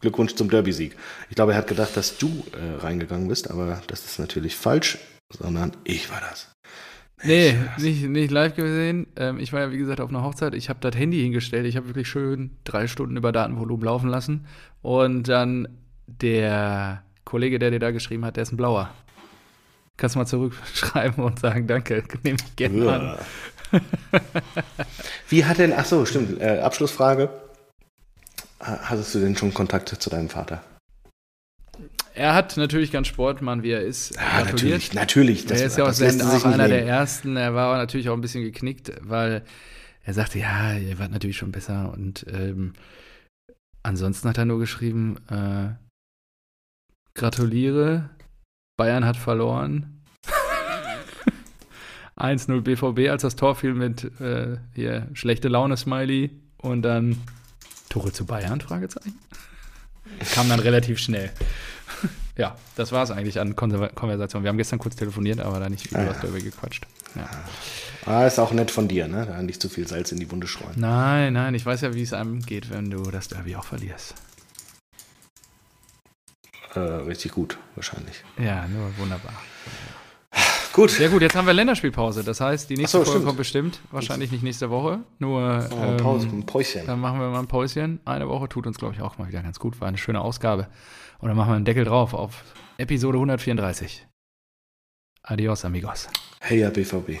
Glückwunsch zum Derby-Sieg. Ich glaube, er hat gedacht, dass du äh, reingegangen bist, aber das ist natürlich falsch, sondern ich war das. Nee, nicht, nicht live gesehen. Ähm, ich war ja, wie gesagt, auf einer Hochzeit. Ich habe das Handy hingestellt. Ich habe wirklich schön drei Stunden über Datenvolumen laufen lassen. Und dann der Kollege, der dir da geschrieben hat, der ist ein Blauer. Kannst du mal zurückschreiben und sagen, danke, nehme ich gerne ja. an. Wie hat denn, ach so, stimmt, äh, Abschlussfrage. Hattest du denn schon Kontakt zu deinem Vater? Er hat natürlich ganz Sportmann, wie er ist. Ja, natürlich, natürlich. Das, er ist ja auch, auch einer der ersten. Er war natürlich auch ein bisschen geknickt, weil er sagte, ja, ihr wart natürlich schon besser. Und ähm, ansonsten hat er nur geschrieben, äh, gratuliere, Bayern hat verloren. 1-0 BVB, als das Tor fiel mit äh, hier schlechte Laune-Smiley und dann Tore zu Bayern? Fragezeichen. Kam dann relativ schnell. ja, das war es eigentlich an Konver Konversation. Wir haben gestern kurz telefoniert, aber da nicht viel über das Derby gequatscht. Ja. Ah, ist auch nett von dir, ne? Da nicht zu viel Salz in die Wunde streuen. Nein, nein, ich weiß ja, wie es einem geht, wenn du das Derby auch verlierst. Äh, richtig gut, wahrscheinlich. Ja, nur wunderbar. Gut. Sehr gut, jetzt haben wir Länderspielpause. Das heißt, die nächste so, Folge stimmt. kommt bestimmt. Wahrscheinlich nicht nächste Woche. Nur. Oh, ähm, Pause, ein Päuschen. Dann machen wir mal ein Päuschen. Eine Woche tut uns, glaube ich, auch mal wieder ganz gut. War eine schöne Ausgabe. Und dann machen wir einen Deckel drauf auf Episode 134. Adios, amigos. Hey, ja, BVB.